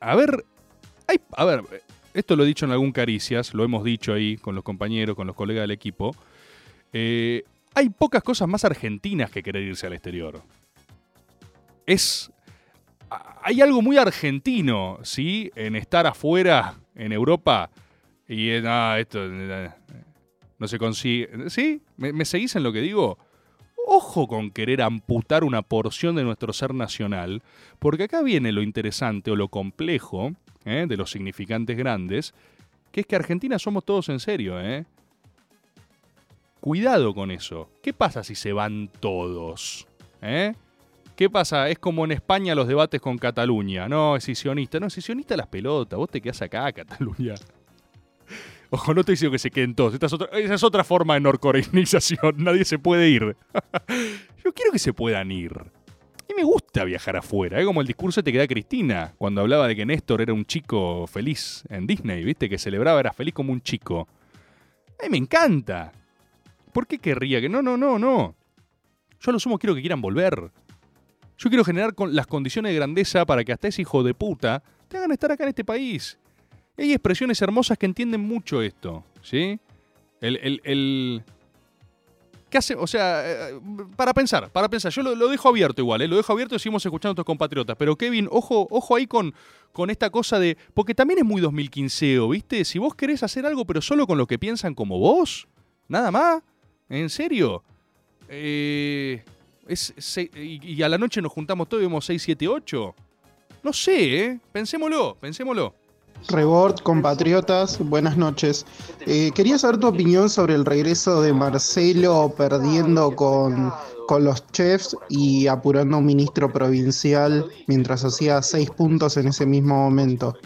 A ver, hay, a ver, esto lo he dicho en algún Caricias, lo hemos dicho ahí con los compañeros, con los colegas del equipo. Eh, hay pocas cosas más argentinas que querer irse al exterior. Es. Hay algo muy argentino, ¿sí? En estar afuera, en Europa, y eh, no, esto eh, no se consigue. ¿Sí? ¿Me, me seguís en lo que digo? Ojo con querer amputar una porción de nuestro ser nacional, porque acá viene lo interesante o lo complejo ¿eh? de los significantes grandes, que es que Argentina somos todos en serio, ¿eh? Cuidado con eso. ¿Qué pasa si se van todos? ¿Eh? ¿Qué pasa? Es como en España los debates con Cataluña. No, es sisionista. No, es sisionista las pelotas. Vos te quedás acá, Cataluña. Ojo, no te diciendo que se queden todos. Esta es otra, esa es otra forma de norcoreanización. Nadie se puede ir. Yo quiero que se puedan ir. Y me gusta viajar afuera, es como el discurso este que da Cristina cuando hablaba de que Néstor era un chico feliz en Disney, ¿viste? Que celebraba, era feliz como un chico. A mí me encanta. ¿Por qué querría que no, no, no, no? Yo a lo sumo quiero que quieran volver. Yo quiero generar las condiciones de grandeza para que hasta ese hijo de puta te hagan estar acá en este país. Hay expresiones hermosas que entienden mucho esto, ¿sí? El, el, el- ¿Qué hace? O sea, eh, para pensar, para pensar. Yo lo, dejo abierto igual, ¿eh? lo dejo abierto y seguimos escuchando a nuestros compatriotas. Pero Kevin, ojo, ojo ahí con, con esta cosa de. Porque también es muy 2015, ¿viste? Si vos querés hacer algo, pero solo con los que piensan como vos, nada más. ¿En serio? Eh, es, se- y, y a la noche nos juntamos todos y vemos 6, 7, 8. No sé, ¿eh? Pensémoslo, pensémoslo. Rebord, compatriotas, buenas noches. Eh, quería saber tu opinión sobre el regreso de Marcelo perdiendo con, con los chefs y apurando a un ministro provincial mientras hacía seis puntos en ese mismo momento.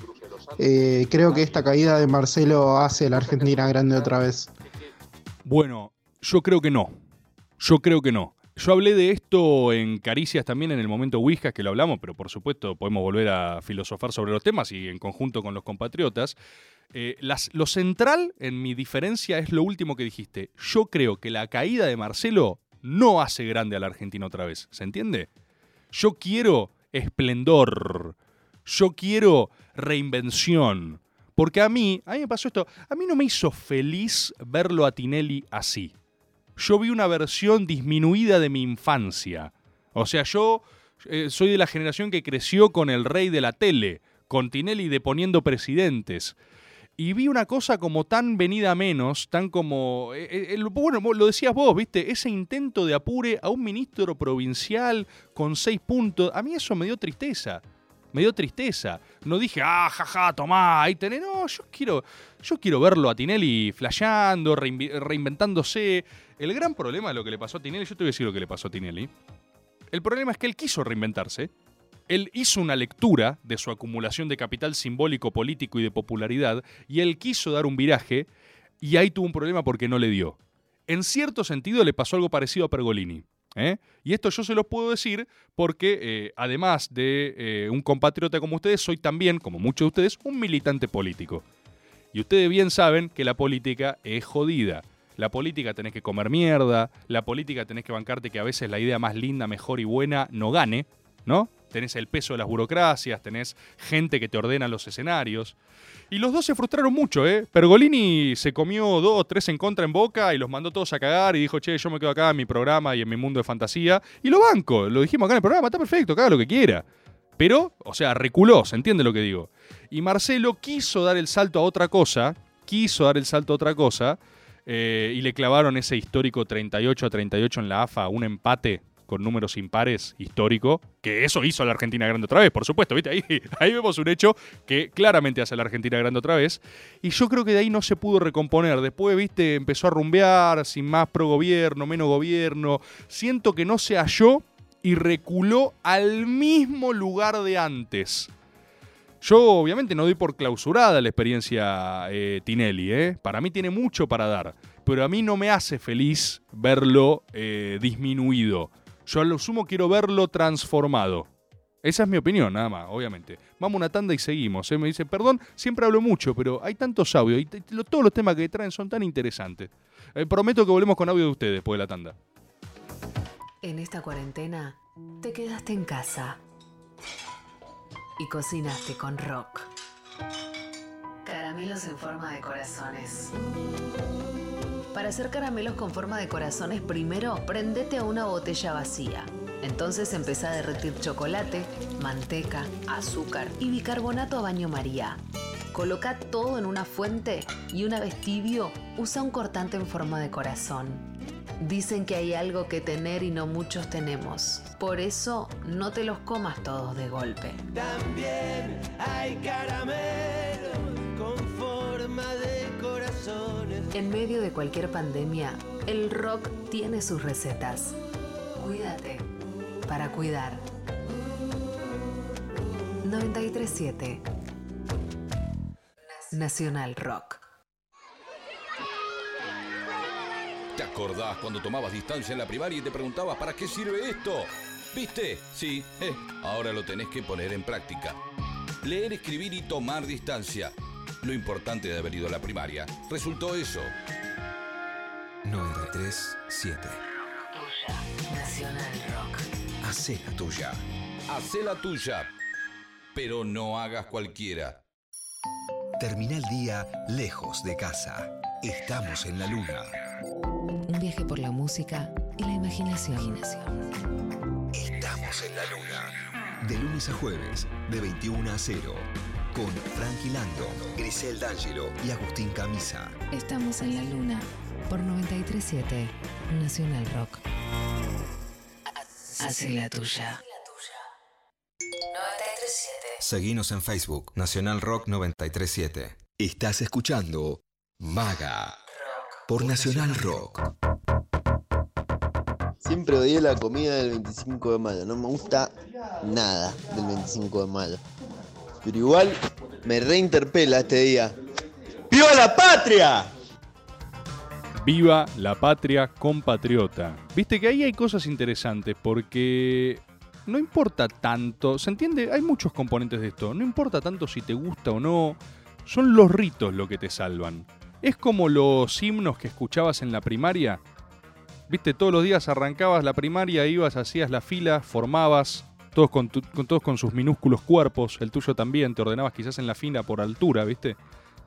Eh, creo que esta caída de Marcelo hace a la Argentina grande otra vez. Bueno, yo creo que no. Yo creo que no. Yo hablé de esto en Caricias también en el momento Whiskas que lo hablamos, pero por supuesto podemos volver a filosofar sobre los temas y en conjunto con los compatriotas. Eh, lo central en mi diferencia es lo último que dijiste. Yo creo que la caída de Marcelo no hace grande a la Argentina otra vez. ¿Se entiende? Yo quiero esplendor. Yo quiero reinvención. Porque a mí, a mí me pasó esto, a mí no me hizo feliz verlo a Tinelli así. Yo vi una versión disminuida de mi infancia. O sea, yo eh, soy de la generación que creció con el rey de la tele, con Tinelli deponiendo presidentes. Y vi una cosa como tan venida menos, tan como... eh, eh, bueno, lo decías vos, ¿viste? Ese intento de apure a un ministro provincial con seis puntos. A mí eso me dio tristeza. Me dio tristeza. No dije, ah, jaja, tomá, ahí tenés. No, yo quiero, yo quiero verlo a Tinelli flasheando, reinventándose. El gran problema de lo que le pasó a Tinelli, yo te voy a decir lo que le pasó a Tinelli. El problema es que él quiso reinventarse. Él hizo una lectura de su acumulación de capital simbólico, político y de popularidad, y él quiso dar un viraje, y ahí tuvo un problema porque no le dio. En cierto sentido le pasó algo parecido a Pergolini. ¿Eh? Y esto yo se los puedo decir porque, eh, además de eh, un compatriota como ustedes, soy también, como muchos de ustedes, un militante político. Y ustedes bien saben que la política es jodida. La política tenés que comer mierda, la política tenés que bancarte que a veces la idea más linda, mejor y buena no gane, ¿no? Tenés el peso de las burocracias, tenés gente que te ordena los escenarios. Y los dos se frustraron mucho, ¿eh? Pergolini se comió dos tres en contra en boca y los mandó todos a cagar y dijo, che, yo me quedo acá en mi programa y en mi mundo de fantasía. Y lo banco, lo dijimos acá en el programa, está perfecto, haga lo que quiera. Pero, o sea, reculó, ¿se entiende lo que digo? Y Marcelo quiso dar el salto a otra cosa, quiso dar el salto a otra cosa, eh, y le clavaron ese histórico 38 a 38 en la AFA, un empate con números impares histórico, que eso hizo a la Argentina grande otra vez, por supuesto, ¿viste? Ahí, vemos un hecho que claramente hace a la Argentina grande otra vez, y yo creo que de ahí no se pudo recomponer. Después, ¿viste? Empezó a rumbear, sin más pro gobierno, menos gobierno. Siento que no se halló y reculó al mismo lugar de antes. Yo obviamente no doy por clausurada la experiencia eh, Tinelli, ¿eh? para mí tiene mucho para dar, pero a mí no me hace feliz verlo eh, disminuido. Yo a lo sumo quiero verlo transformado. Esa es mi opinión, nada más, obviamente. Vamos una tanda y seguimos. ¿eh? Me dice, perdón, siempre hablo mucho, pero hay tantos audios y todos los temas que traen son tan interesantes. Eh, prometo que volvemos con audio de ustedes después de la tanda. En esta cuarentena, te quedaste en casa y cocinaste con rock. Caramelos en forma de corazones. Para hacer caramelos con forma de corazones, primero prendete a una botella vacía. Entonces empezá a derretir chocolate, manteca, azúcar y bicarbonato a baño María. Coloca todo en una fuente y una vez tibio, usa un cortante en forma de corazón. Dicen que hay algo que tener y no muchos tenemos. Por eso, no te los comas todos de golpe. También hay caramelos con forma de. En medio de cualquier pandemia, el rock tiene sus recetas. Cuídate para cuidar. 937 Nacional Rock. ¿Te acordás cuando tomabas distancia en la primaria y te preguntabas para qué sirve esto? ¿Viste? Sí, eh, ahora lo tenés que poner en práctica. Leer, escribir y tomar distancia. Lo importante de haber ido a la primaria resultó eso. 937. Nacional Rock. Hacé la tuya. Hacé la tuya, pero no hagas cualquiera. Termina el día lejos de casa. Estamos en la luna. Un viaje por la música y la imaginación. Estamos en la luna. De lunes a jueves, de 21 a 0. Con Frankie Lando, Grisel D'Angelo y Agustín Camisa. Estamos en la luna por 937 Nacional Rock. Hace la tuya. 937. Seguinos en Facebook, Nacional Rock 937. Estás escuchando Maga por Nacional Rock. Siempre odié la comida del 25 de mayo. No me gusta nada del 25 de mayo. Pero igual me reinterpela este día. ¡Viva la patria! Viva la patria compatriota. Viste que ahí hay cosas interesantes porque no importa tanto, ¿se entiende? Hay muchos componentes de esto. No importa tanto si te gusta o no, son los ritos lo que te salvan. Es como los himnos que escuchabas en la primaria. Viste, todos los días arrancabas la primaria, ibas, hacías la fila, formabas, todos con, tu- con- todos con sus minúsculos cuerpos, el tuyo también, te ordenabas quizás en la fila por altura, ¿viste?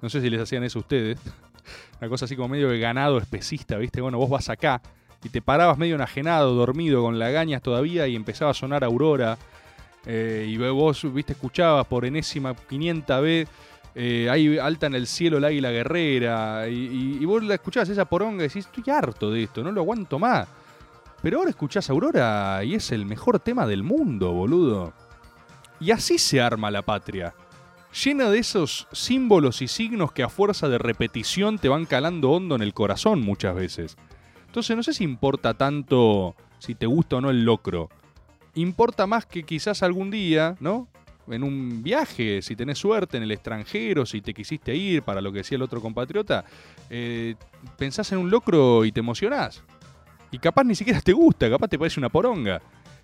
No sé si les hacían eso a ustedes. Una cosa así como medio de ganado especista, ¿viste? Bueno, vos vas acá y te parabas medio enajenado, dormido, con lagañas todavía y empezaba a sonar Aurora. eh, y vos, ¿viste? Escuchabas por enésima 500 vez. eh, ahí alta en el cielo el águila guerrera. Y- y vos la escuchabas esa poronga y decís, estoy harto de esto, no lo aguanto más. Pero ahora escuchás Aurora y es el mejor tema del mundo, boludo. Y así se arma la patria. Llena de esos símbolos y signos que a fuerza de repetición te van calando hondo en el corazón muchas veces. Entonces no sé si importa tanto si te gusta o no el locro. Importa más que quizás algún día, ¿no? En un viaje, si tenés suerte en el extranjero, si te quisiste ir, para lo que decía el otro compatriota, eh, pensás en un locro y te emocionás. Y capaz ni siquiera te gusta, capaz te parece una poronga.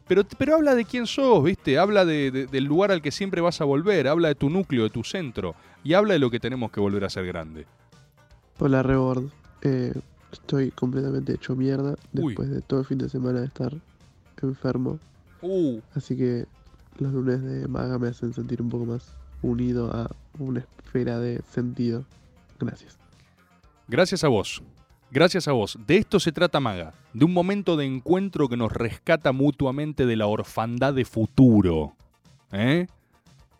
Pero, pero habla de quién sos, ¿viste? Habla de- de- del lugar al que siempre vas a volver, habla de tu núcleo, de tu centro, y habla de lo que tenemos que volver a ser grande. Hola Rebord, Eh, estoy completamente hecho mierda Uy. después de todo el fin de semana de estar enfermo. Uh. Así que los lunes de Maga me hacen sentir un poco más unido a una esfera de sentido. Gracias. Gracias a vos. Gracias a vos. De esto se trata Maga. De un momento de encuentro que nos rescata mutuamente de la orfandad de futuro. ¿Eh?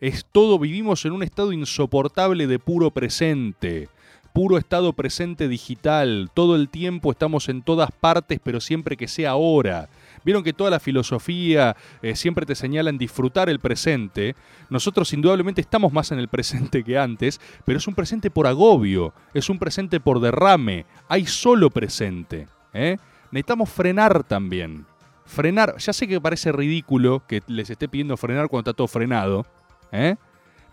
Es todo, vivimos en un estado insoportable de puro presente. Puro estado presente digital. Todo el tiempo estamos en todas partes, pero siempre que sea ahora. Vieron que toda la filosofía eh, siempre te señala en disfrutar el presente. Nosotros indudablemente estamos más en el presente que antes, pero es un presente por agobio, es un presente por derrame. Hay solo presente. ¿eh? Necesitamos frenar también. Frenar, ya sé que parece ridículo que les esté pidiendo frenar cuando está todo frenado, ¿eh?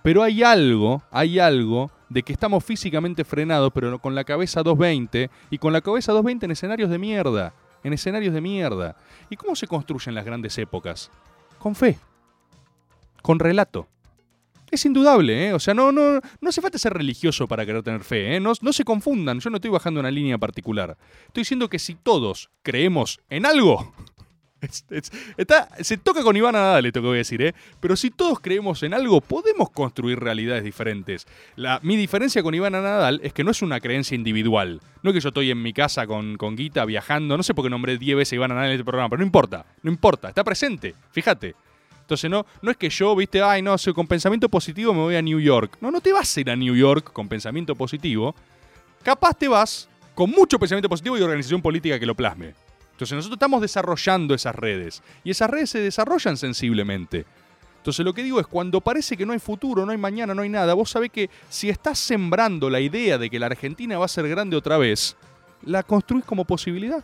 pero hay algo, hay algo de que estamos físicamente frenados, pero con la cabeza 220 y con la cabeza 220 en escenarios de mierda, en escenarios de mierda. ¿Y cómo se construyen las grandes épocas? Con fe, con relato. Es indudable, ¿eh? O sea, no, no, no hace falta ser religioso para querer tener fe, ¿eh? No, no se confundan, yo no estoy bajando una línea particular. Estoy diciendo que si todos creemos en algo, es- se toca con Iván Nadal esto que voy a decir, ¿eh? Pero si todos creemos en algo, podemos construir realidades diferentes. La, mi diferencia con Iván Nadal es que no es una creencia individual. No es que yo estoy en mi casa con, con Guita viajando, no sé por qué nombré 10 veces a Iván Nadal en este programa, pero no importa, no importa, está presente, fíjate. Entonces no, no es que yo, viste, ay, no, con pensamiento positivo me voy a New York. No, no te vas a ir a New York con pensamiento positivo. Capaz te vas con mucho pensamiento positivo y organización política que lo plasme. Entonces nosotros estamos desarrollando esas redes. Y esas redes se desarrollan sensiblemente. Entonces lo que digo es, cuando parece que no hay futuro, no hay mañana, no hay nada, vos sabés que si estás sembrando la idea de que la Argentina va a ser grande otra vez, la construís como posibilidad.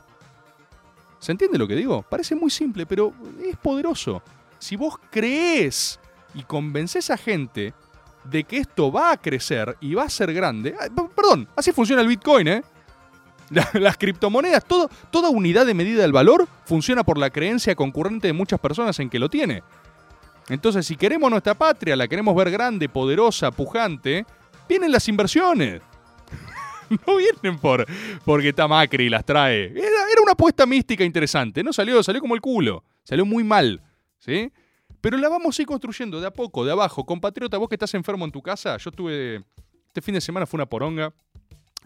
¿Se entiende lo que digo? Parece muy simple, pero es poderoso. Si vos creés y convences a gente de que esto va a crecer y va a ser grande. ah, Perdón, así funciona el Bitcoin, ¿eh? La- Las criptomonedas, toda unidad de medida del valor funciona por la creencia concurrente de muchas personas en que lo tiene. Entonces, si queremos nuestra patria, la queremos ver grande, poderosa, pujante, vienen las inversiones. no vienen por porque está Macri y las trae. Era, era una apuesta mística interesante. No salió, salió como el culo. Salió muy mal. ¿Sí? Pero la vamos a ir construyendo de a poco, de abajo. Compatriota, vos que estás enfermo en tu casa, yo tuve. Este fin de semana fue una poronga.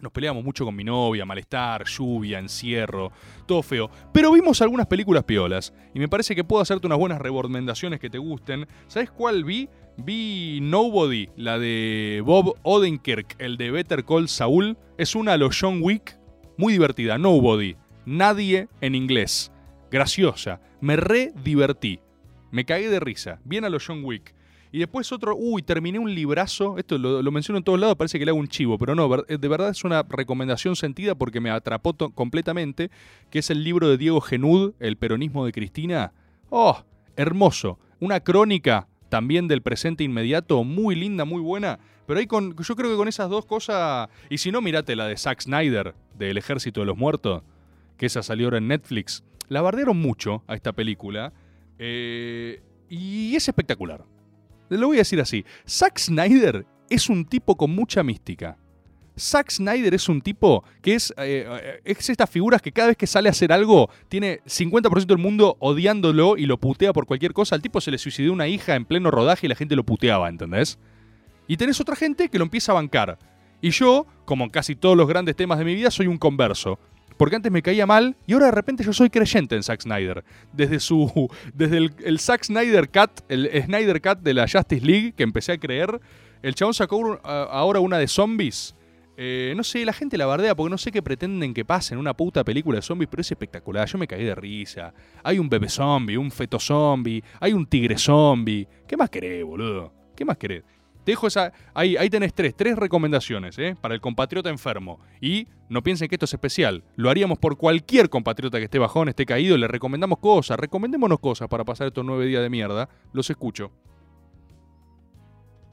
Nos peleamos mucho con mi novia, malestar, lluvia, encierro, todo feo. Pero vimos algunas películas piolas y me parece que puedo hacerte unas buenas recomendaciones que te gusten. ¿Sabes cuál vi? Vi Nobody, la de Bob Odenkirk, el de Better Call Saul. Es una a los John Wick, muy divertida. Nobody, nadie en inglés. Graciosa, me re divertí. Me cagué de risa, bien a los John Wick. Y después otro, uy, terminé un librazo, esto lo, menciono en todos lados, parece que le hago un chivo, pero no, eh, de verdad es una recomendación sentida porque me atrapó completamente, que es el libro de Diego Genud, El peronismo de Cristina. Oh, hermoso, una crónica también del presente inmediato, muy linda, muy buena, pero ahí con, yo creo que con esas dos cosas, y si no, mirate la de Zack Snyder, del Ejército de los Muertos, que esa salió ahora en Netflix. La bardearon mucho a esta película, eh, y es espectacular. Lo voy a decir así. Zack Snyder es un tipo con mucha mística. Zack Snyder es un tipo que es, eh, eh, es estas figuras que cada vez que sale a hacer algo tiene 50% del mundo odiándolo y lo putea por cualquier cosa. Al tipo se le suicidó una hija en pleno rodaje y la gente lo puteaba, ¿entendés? Y tenés otra gente que lo empieza a bancar. Y yo, como en casi todos los grandes temas de mi vida, soy un converso. Porque antes me caía mal y ahora de repente yo soy creyente en Zack Snyder. Desde su. Desde el, el Zack Snyder Cut, el Snyder Cut de la Justice League, que empecé a creer. El chabón sacó ahora una de zombies. Eh, no sé, la gente la bardea porque no sé qué pretenden que pase en una puta película de zombies, pero es espectacular. Yo me caí de risa. Hay un bebé zombie, un feto zombie, hay un tigre zombie. ¿Qué más querés, boludo? ¿Qué más querés? Te dejo esa. Ahí, ahí tenés tres, tres recomendaciones, ¿eh? Para el compatriota enfermo. Y no piensen que esto es especial. Lo haríamos por cualquier compatriota que esté bajón, esté caído. Le recomendamos cosas. Recomendémonos cosas para pasar estos nueve días de mierda. Los escucho.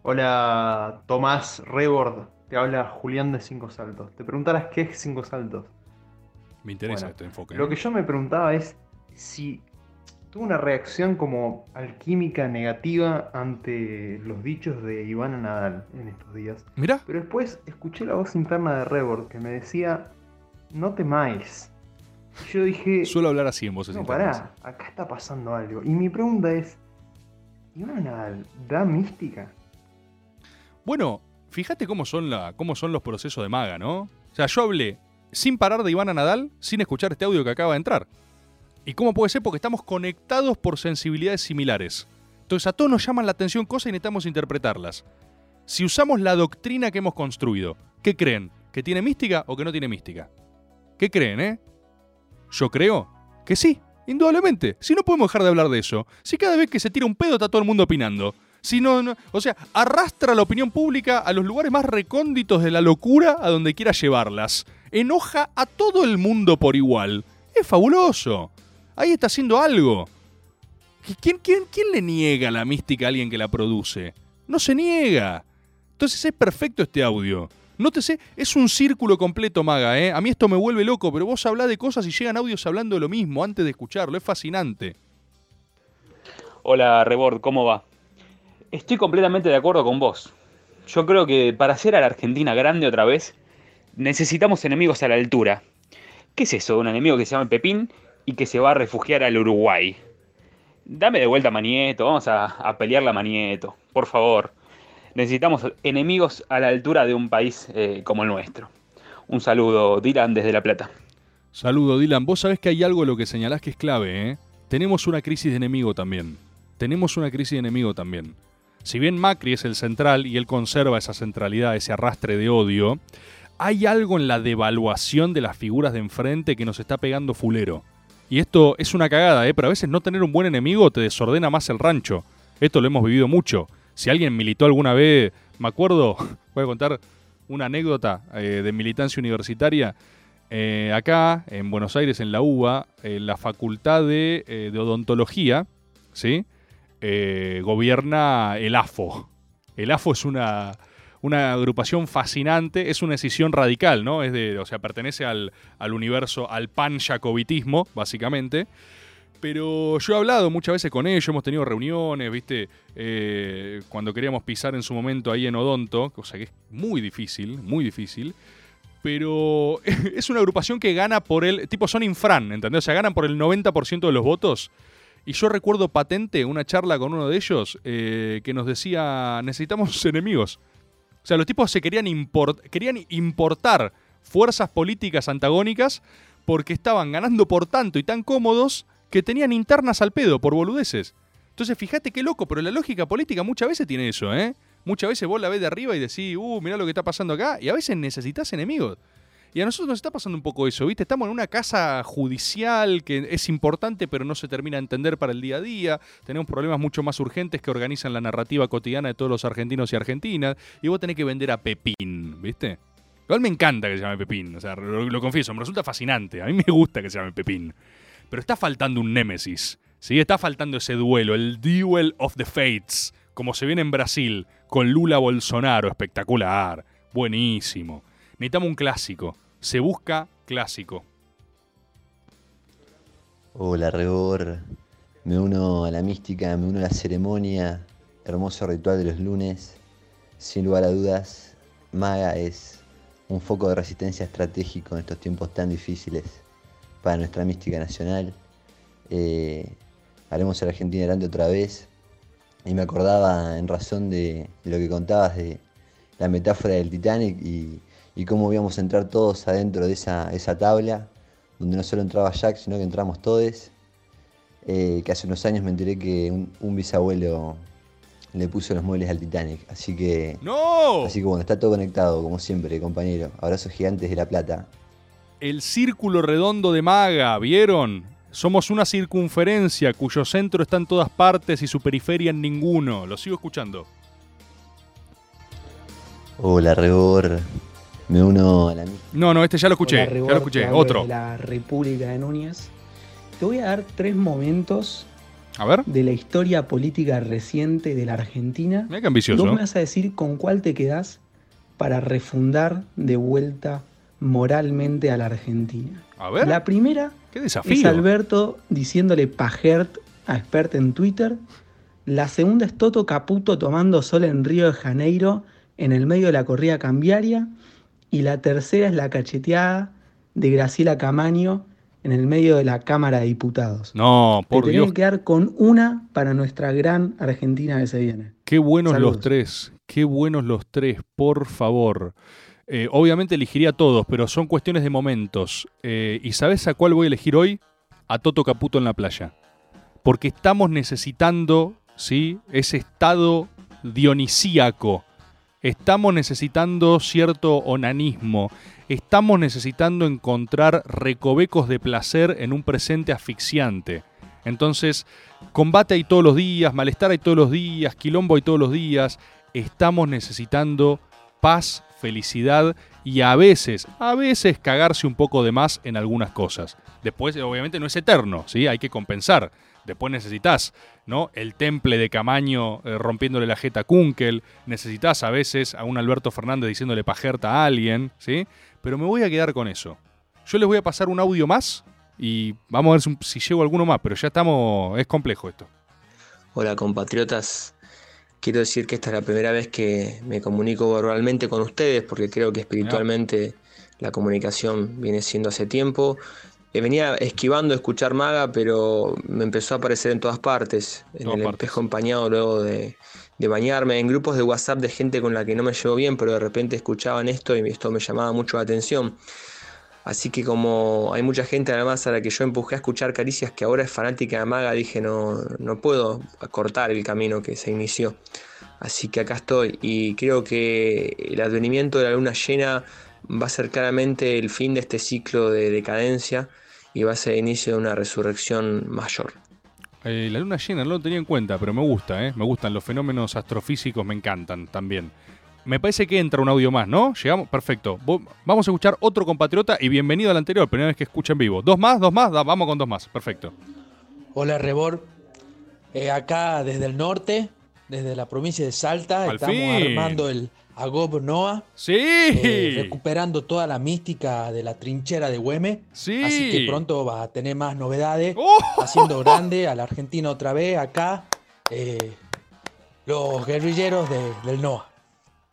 Hola, Tomás Rebord. Te habla Julián de Cinco Saltos. Te preguntarás qué es Cinco Saltos. Me interesa Bueno, este enfoque. Lo ¿eh? que yo me preguntaba es si tuvo una reacción como alquímica negativa ante los dichos de Ivana Nadal en estos días. Mirá. Pero después escuché la voz interna de Rebord que me decía, no temáis. Y yo dije, Suelo hablar así en voces no, internas. pará, acá está pasando algo. Y mi pregunta es, ¿Ivana Nadal da mística? Bueno, fíjate cómo son, la, cómo son los procesos de maga, ¿no? O sea, yo hablé sin parar de Ivana Nadal sin escuchar este audio que acaba de entrar. ¿Y cómo puede ser? Porque estamos conectados por sensibilidades similares. Entonces a todos nos llaman la atención cosas y necesitamos interpretarlas. Si usamos la doctrina que hemos construido, ¿qué creen? ¿Que tiene mística o que no tiene mística? ¿Qué creen, eh? Yo creo que sí, indudablemente. Si no podemos dejar de hablar de eso. Si cada vez que se tira un pedo está todo el mundo opinando. Si no, no- o sea, arrastra la opinión pública a los lugares más recónditos de la locura a donde quiera llevarlas. Enoja a todo el mundo por igual. Es fabuloso. Ahí está haciendo algo. ¿Quién, le niega la mística a alguien que la produce? No se niega. Entonces es perfecto este audio. Nótese, es un círculo completo, Maga, ¿eh? A mí esto me vuelve loco, pero vos hablás de cosas y llegan audios hablando de lo mismo antes de escucharlo. Es fascinante. Hola, Rebord, ¿cómo va? Estoy completamente de acuerdo con vos. Yo creo que para hacer a la Argentina grande otra vez, necesitamos enemigos a la altura. ¿Qué es eso? Un enemigo que se llama Pepín y que se va a refugiar al Uruguay. Dame de vuelta a Manieto, vamos a, a pelearla a Manieto, por favor. Necesitamos enemigos a la altura de un país eh, como el nuestro. Un saludo, Dylan, desde La Plata. Saludo, Dylan. Vos sabés que hay algo de lo que señalás que es clave, ¿eh? Tenemos una crisis de enemigo también. Tenemos una crisis de enemigo también. Si bien Macri es el central y él conserva esa centralidad, ese arrastre de odio, hay algo en la devaluación de las figuras de enfrente que nos está pegando fulero. Y esto es una cagada, ¿eh? Pero a veces no tener un buen enemigo te desordena más el rancho. Esto lo hemos vivido mucho. Si alguien militó alguna vez, me acuerdo, voy a contar una anécdota eh, de militancia universitaria. Eh, acá, en Buenos Aires, en la UBA, en la facultad de, eh, de odontología, ¿sí? Eh, gobierna el AFO. El AFO es una, una agrupación fascinante, es una decisión radical, ¿no? Es de, o sea, pertenece al, al universo, al pan-jacobitismo, básicamente. Pero yo he hablado muchas veces con ellos, hemos tenido reuniones, ¿viste? Eh, cuando queríamos pisar en su momento ahí en Odonto, cosa que es muy difícil, muy difícil. Pero es una agrupación que gana por el. Tipo, son infran, ¿entendés? O sea, ganan por el 90% de los votos. Y yo recuerdo patente una charla con uno de ellos eh, que nos decía: necesitamos enemigos. O sea, los tipos se querían, import- querían importar fuerzas políticas antagónicas porque estaban ganando por tanto y tan cómodos que tenían internas al pedo por boludeces. Entonces, fíjate qué loco, pero la lógica política muchas veces tiene eso, ¿eh? Muchas veces vos la ves de arriba y decís, uh, mirá lo que está pasando acá, y a veces necesitas enemigos. Y a nosotros nos está pasando un poco eso, ¿viste? Estamos en una casa judicial que es importante, pero no se termina de entender para el día a día. Tenemos problemas mucho más urgentes que organizan la narrativa cotidiana de todos los argentinos y argentinas. Y vos tenés que vender a Pepín, ¿viste? Igual me encanta que se llame Pepín, o sea, lo, confieso, me resulta fascinante. A mí me gusta que se llame Pepín. Pero está faltando un némesis, ¿sí? Está faltando ese duelo, el Duel of the Fates, como se viene en Brasil, con Lula Bolsonaro, espectacular, buenísimo. Necesitamos un clásico, se busca clásico. Hola, Rebor. Me uno a la mística, me uno a la ceremonia. Hermoso ritual de los lunes. Sin lugar a dudas, Maga es un foco de resistencia estratégico en estos tiempos tan difíciles para nuestra mística nacional. Eh, haremos a la Argentina grande otra vez. Y me acordaba en razón de lo que contabas de la metáfora del Titanic y, y cómo íbamos a entrar todos adentro de esa, esa tabla, donde no solo entraba Jack, sino que entramos todos. Eh, que hace unos años me enteré que un, un bisabuelo le puso los muebles al Titanic. Así que. ¡No! Así que bueno, está todo conectado, como siempre, compañero. Abrazos gigantes de La Plata. El círculo redondo de Maga, ¿vieron? Somos una circunferencia cuyo centro está en todas partes y su periferia en ninguno. Lo sigo escuchando. Hola, Rebor. Me uno a la mística. No, no, este ya lo escuché. Ya lo escuché. Otro. De la República de Núñez. Te voy a dar tres momentos A ver. de la historia política reciente de la Argentina. Mira qué ambicioso. Vos me vas a decir con cuál te quedás para refundar de vuelta moralmente a la Argentina. A ver. La primera Qué es desafío. Alberto diciéndole pajert a expert en Twitter. La segunda es Toto Caputo tomando sol en Río de Janeiro en el medio de la corrida cambiaria. Y la tercera es la cacheteada de Graciela Camaño en el medio de la Cámara de Diputados. No, por Dios. que quedar con una para nuestra gran Argentina que se viene. Qué buenos los tres. Qué buenos los tres, por favor. Eh, obviamente elegiría a todos, pero son cuestiones de momentos. Eh, ¿Y sabes a cuál voy a elegir hoy? A Toto Caputo en la playa. Porque estamos necesitando, ¿sí? Ese estado dionisíaco. Estamos necesitando cierto onanismo. Estamos necesitando encontrar recovecos de placer en un presente asfixiante. Entonces, combate hay todos los días, malestar hay todos los días, quilombo hay todos los días. Estamos necesitando paz, felicidad y a veces, a veces cagarse un poco de más en algunas cosas. Después, obviamente, no es eterno, ¿sí? Hay que compensar. Después necesitas, ¿no? El temple de Camaño eh, rompiéndole la jeta a Kunkel. Necesitas a veces a un Alberto Fernández diciéndole pajerta a alguien, ¿sí? Pero me voy a quedar con eso. Yo les voy a pasar un audio más y vamos a ver si, si llego a alguno más, pero ya estamos. Es complejo esto. Hola compatriotas, quiero decir que esta es la primera vez que me comunico verbalmente con ustedes porque creo que espiritualmente la comunicación viene siendo hace tiempo. Eh, venía esquivando escuchar Maga, pero me empezó a aparecer en todas partes, en Todas el partes. espejo empañado luego de, de bañarme, en grupos de WhatsApp de gente con la que no me llevo bien, pero de repente escuchaban esto y esto me llamaba mucho la atención. Así que como hay mucha gente además a la que yo empujé a escuchar Caricias que ahora es fanática de Maga, dije no, no puedo cortar el camino que se inició. Así que acá estoy y creo que el advenimiento de la luna llena va a ser claramente el fin de este ciclo de decadencia y va a ser el inicio de una resurrección mayor. Eh, la luna llena no lo tenía en cuenta, pero me gusta, ¿eh? Me gustan los fenómenos astrofísicos, me encantan también. Me parece que entra un audio más, ¿no? Llegamos, perfecto. Vamos a escuchar otro compatriota y bienvenido al anterior, primera vez que escucha en vivo. ¿Dos más? ¿Dos más? Vamos con dos más, perfecto. Hola Rebor, Eh, acá desde el norte, desde la provincia de Salta, Al estamos fin. armando el a Gob Noah. Sí. eh, recuperando toda la mística de la trinchera de Güeme. Sí. Así que pronto va a tener más novedades. ¡Oh! Haciendo grande a la Argentina otra vez acá. eh, los guerrilleros de- del Noah.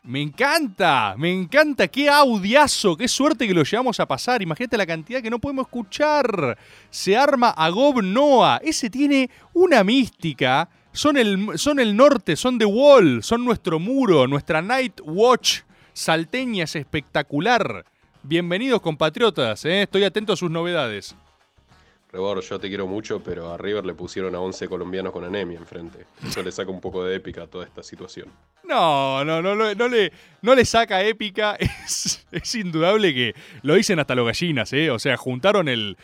Me encanta, me encanta, qué audiazo, qué suerte que lo llevamos a pasar. Imagínate la cantidad que no podemos escuchar. Se arma a Gob Noah. Ese tiene una mística. Son el, son el norte, son The Wall, son nuestro muro, nuestra Night Watch salteña es espectacular. Bienvenidos compatriotas, ¿eh? estoy atento a sus novedades. Rebor, yo te quiero mucho, pero a River le pusieron a 11 colombianos con anemia enfrente. Eso le saca un poco de épica a toda esta situación. No, no, no, no, no le, no le saca épica. Es, indudable que lo dicen hasta los gallinas, ¿eh? O sea, juntaron el,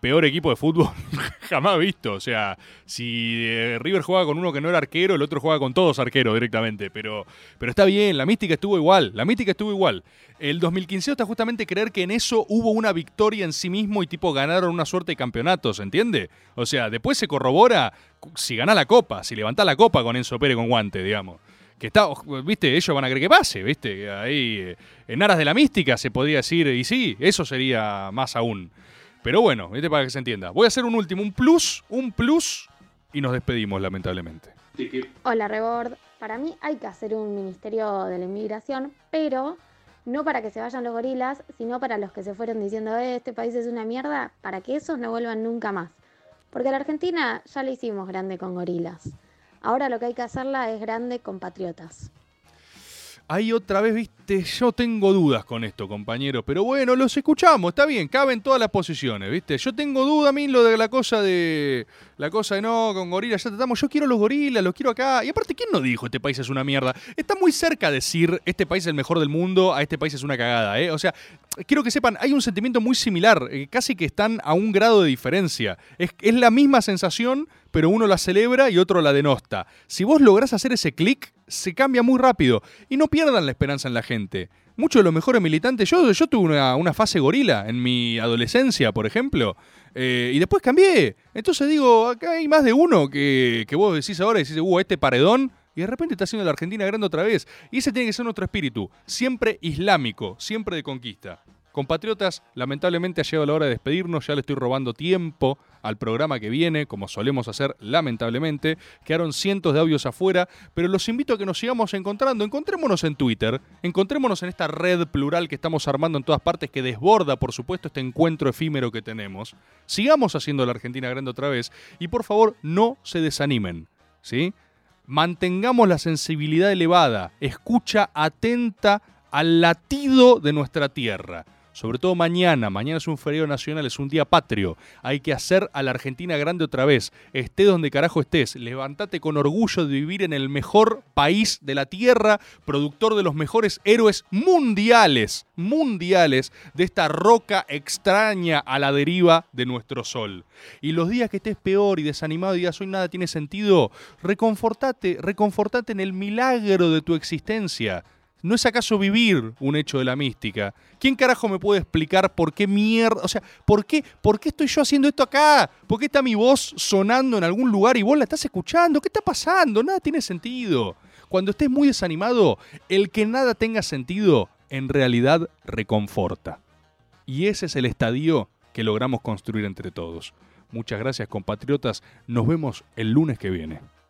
peor equipo de fútbol jamás visto. O sea, si eh, River juega con uno que no era arquero, el otro juega con todos arqueros directamente. Pero, pero está bien, la mística estuvo igual. La mística estuvo igual. El 2015 está justamente creer que en eso hubo una victoria en sí mismo y tipo ganaron una suerte de campeonatos, ¿entiende? O sea, después se corrobora si ganás la copa, si levantás la copa con Enzo Pérez con guante, digamos que está, viste, ellos van a creer que pase, viste, ahí eh, en aras de la mística se podría decir, y sí, eso sería más aún. Pero bueno, viste, para que se entienda. Voy a hacer un último, un plus, un plus, y nos despedimos, lamentablemente. Hola Rebord, para mí hay que hacer un ministerio de la inmigración, pero no para que se vayan los gorilas, sino para los que se fueron diciendo "Eh, este país es una mierda, para que esos no vuelvan nunca más. Porque a la Argentina ya la hicimos grande con gorilas. Ahora lo que hay que hacerla es grande con patriotas. Ahí otra vez, viste, yo tengo dudas con esto, compañeros, pero bueno, los escuchamos, está bien, caben todas las posiciones, viste. Yo tengo duda a mí lo de la cosa de la cosa de no, con gorilas ya tratamos, yo quiero los gorilas, los quiero acá. Y aparte, ¿quién no dijo este país es una mierda? Está muy cerca decir este país es el mejor del mundo, a este país es una cagada, ¿eh? O sea, quiero que sepan, hay un sentimiento muy similar, eh, casi que están a un grado de diferencia. Es, es la misma sensación, pero uno la celebra y otro la denosta. Si vos lográs hacer ese clic, se cambia muy rápido. Y no pierdan la esperanza en la gente. Muchos de los mejores militantes, yo, yo tuve una, una fase gorila en mi adolescencia, por ejemplo, eh, y después cambié. Entonces digo, acá hay más de uno que, que vos decís ahora, decís, uh, este paredón, y de repente está haciendo la Argentina grande otra vez. Y ese tiene que ser nuestro espíritu, siempre islámico, siempre de conquista. Compatriotas, lamentablemente ha llegado la hora de despedirnos, ya le estoy robando tiempo al programa que viene, como solemos hacer lamentablemente. Quedaron cientos de audios afuera, pero los invito a que nos sigamos encontrando. Encontrémonos en Twitter, encontrémonos en esta red plural que estamos armando en todas partes, que desborda, por supuesto, este encuentro efímero que tenemos. Sigamos haciendo la Argentina grande otra vez y por favor no se desanimen, ¿sí? Mantengamos la sensibilidad elevada, escucha atenta al latido de nuestra tierra. Sobre todo mañana, mañana es un feriado nacional, es un día patrio. Hay que hacer a la Argentina grande otra vez. Esté donde carajo estés, levántate con orgullo de vivir en el mejor país de la tierra, productor de los mejores héroes mundiales, mundiales de esta roca extraña a la deriva de nuestro sol. Y los días que estés peor y desanimado y digas hoy nada tiene sentido, reconfortate, reconfortate en el milagro de tu existencia. ¿No es acaso vivir un hecho de la mística? ¿Quién carajo me puede explicar por qué mierda? O sea, ¿por qué, ¿por qué estoy yo haciendo esto acá? ¿Por qué está mi voz sonando en algún lugar y vos la estás escuchando? ¿Qué está pasando? Nada tiene sentido. Cuando estés muy desanimado, el que nada tenga sentido en realidad reconforta. Y ese es el estadio que logramos construir entre todos. Muchas gracias compatriotas. Nos vemos el lunes que viene.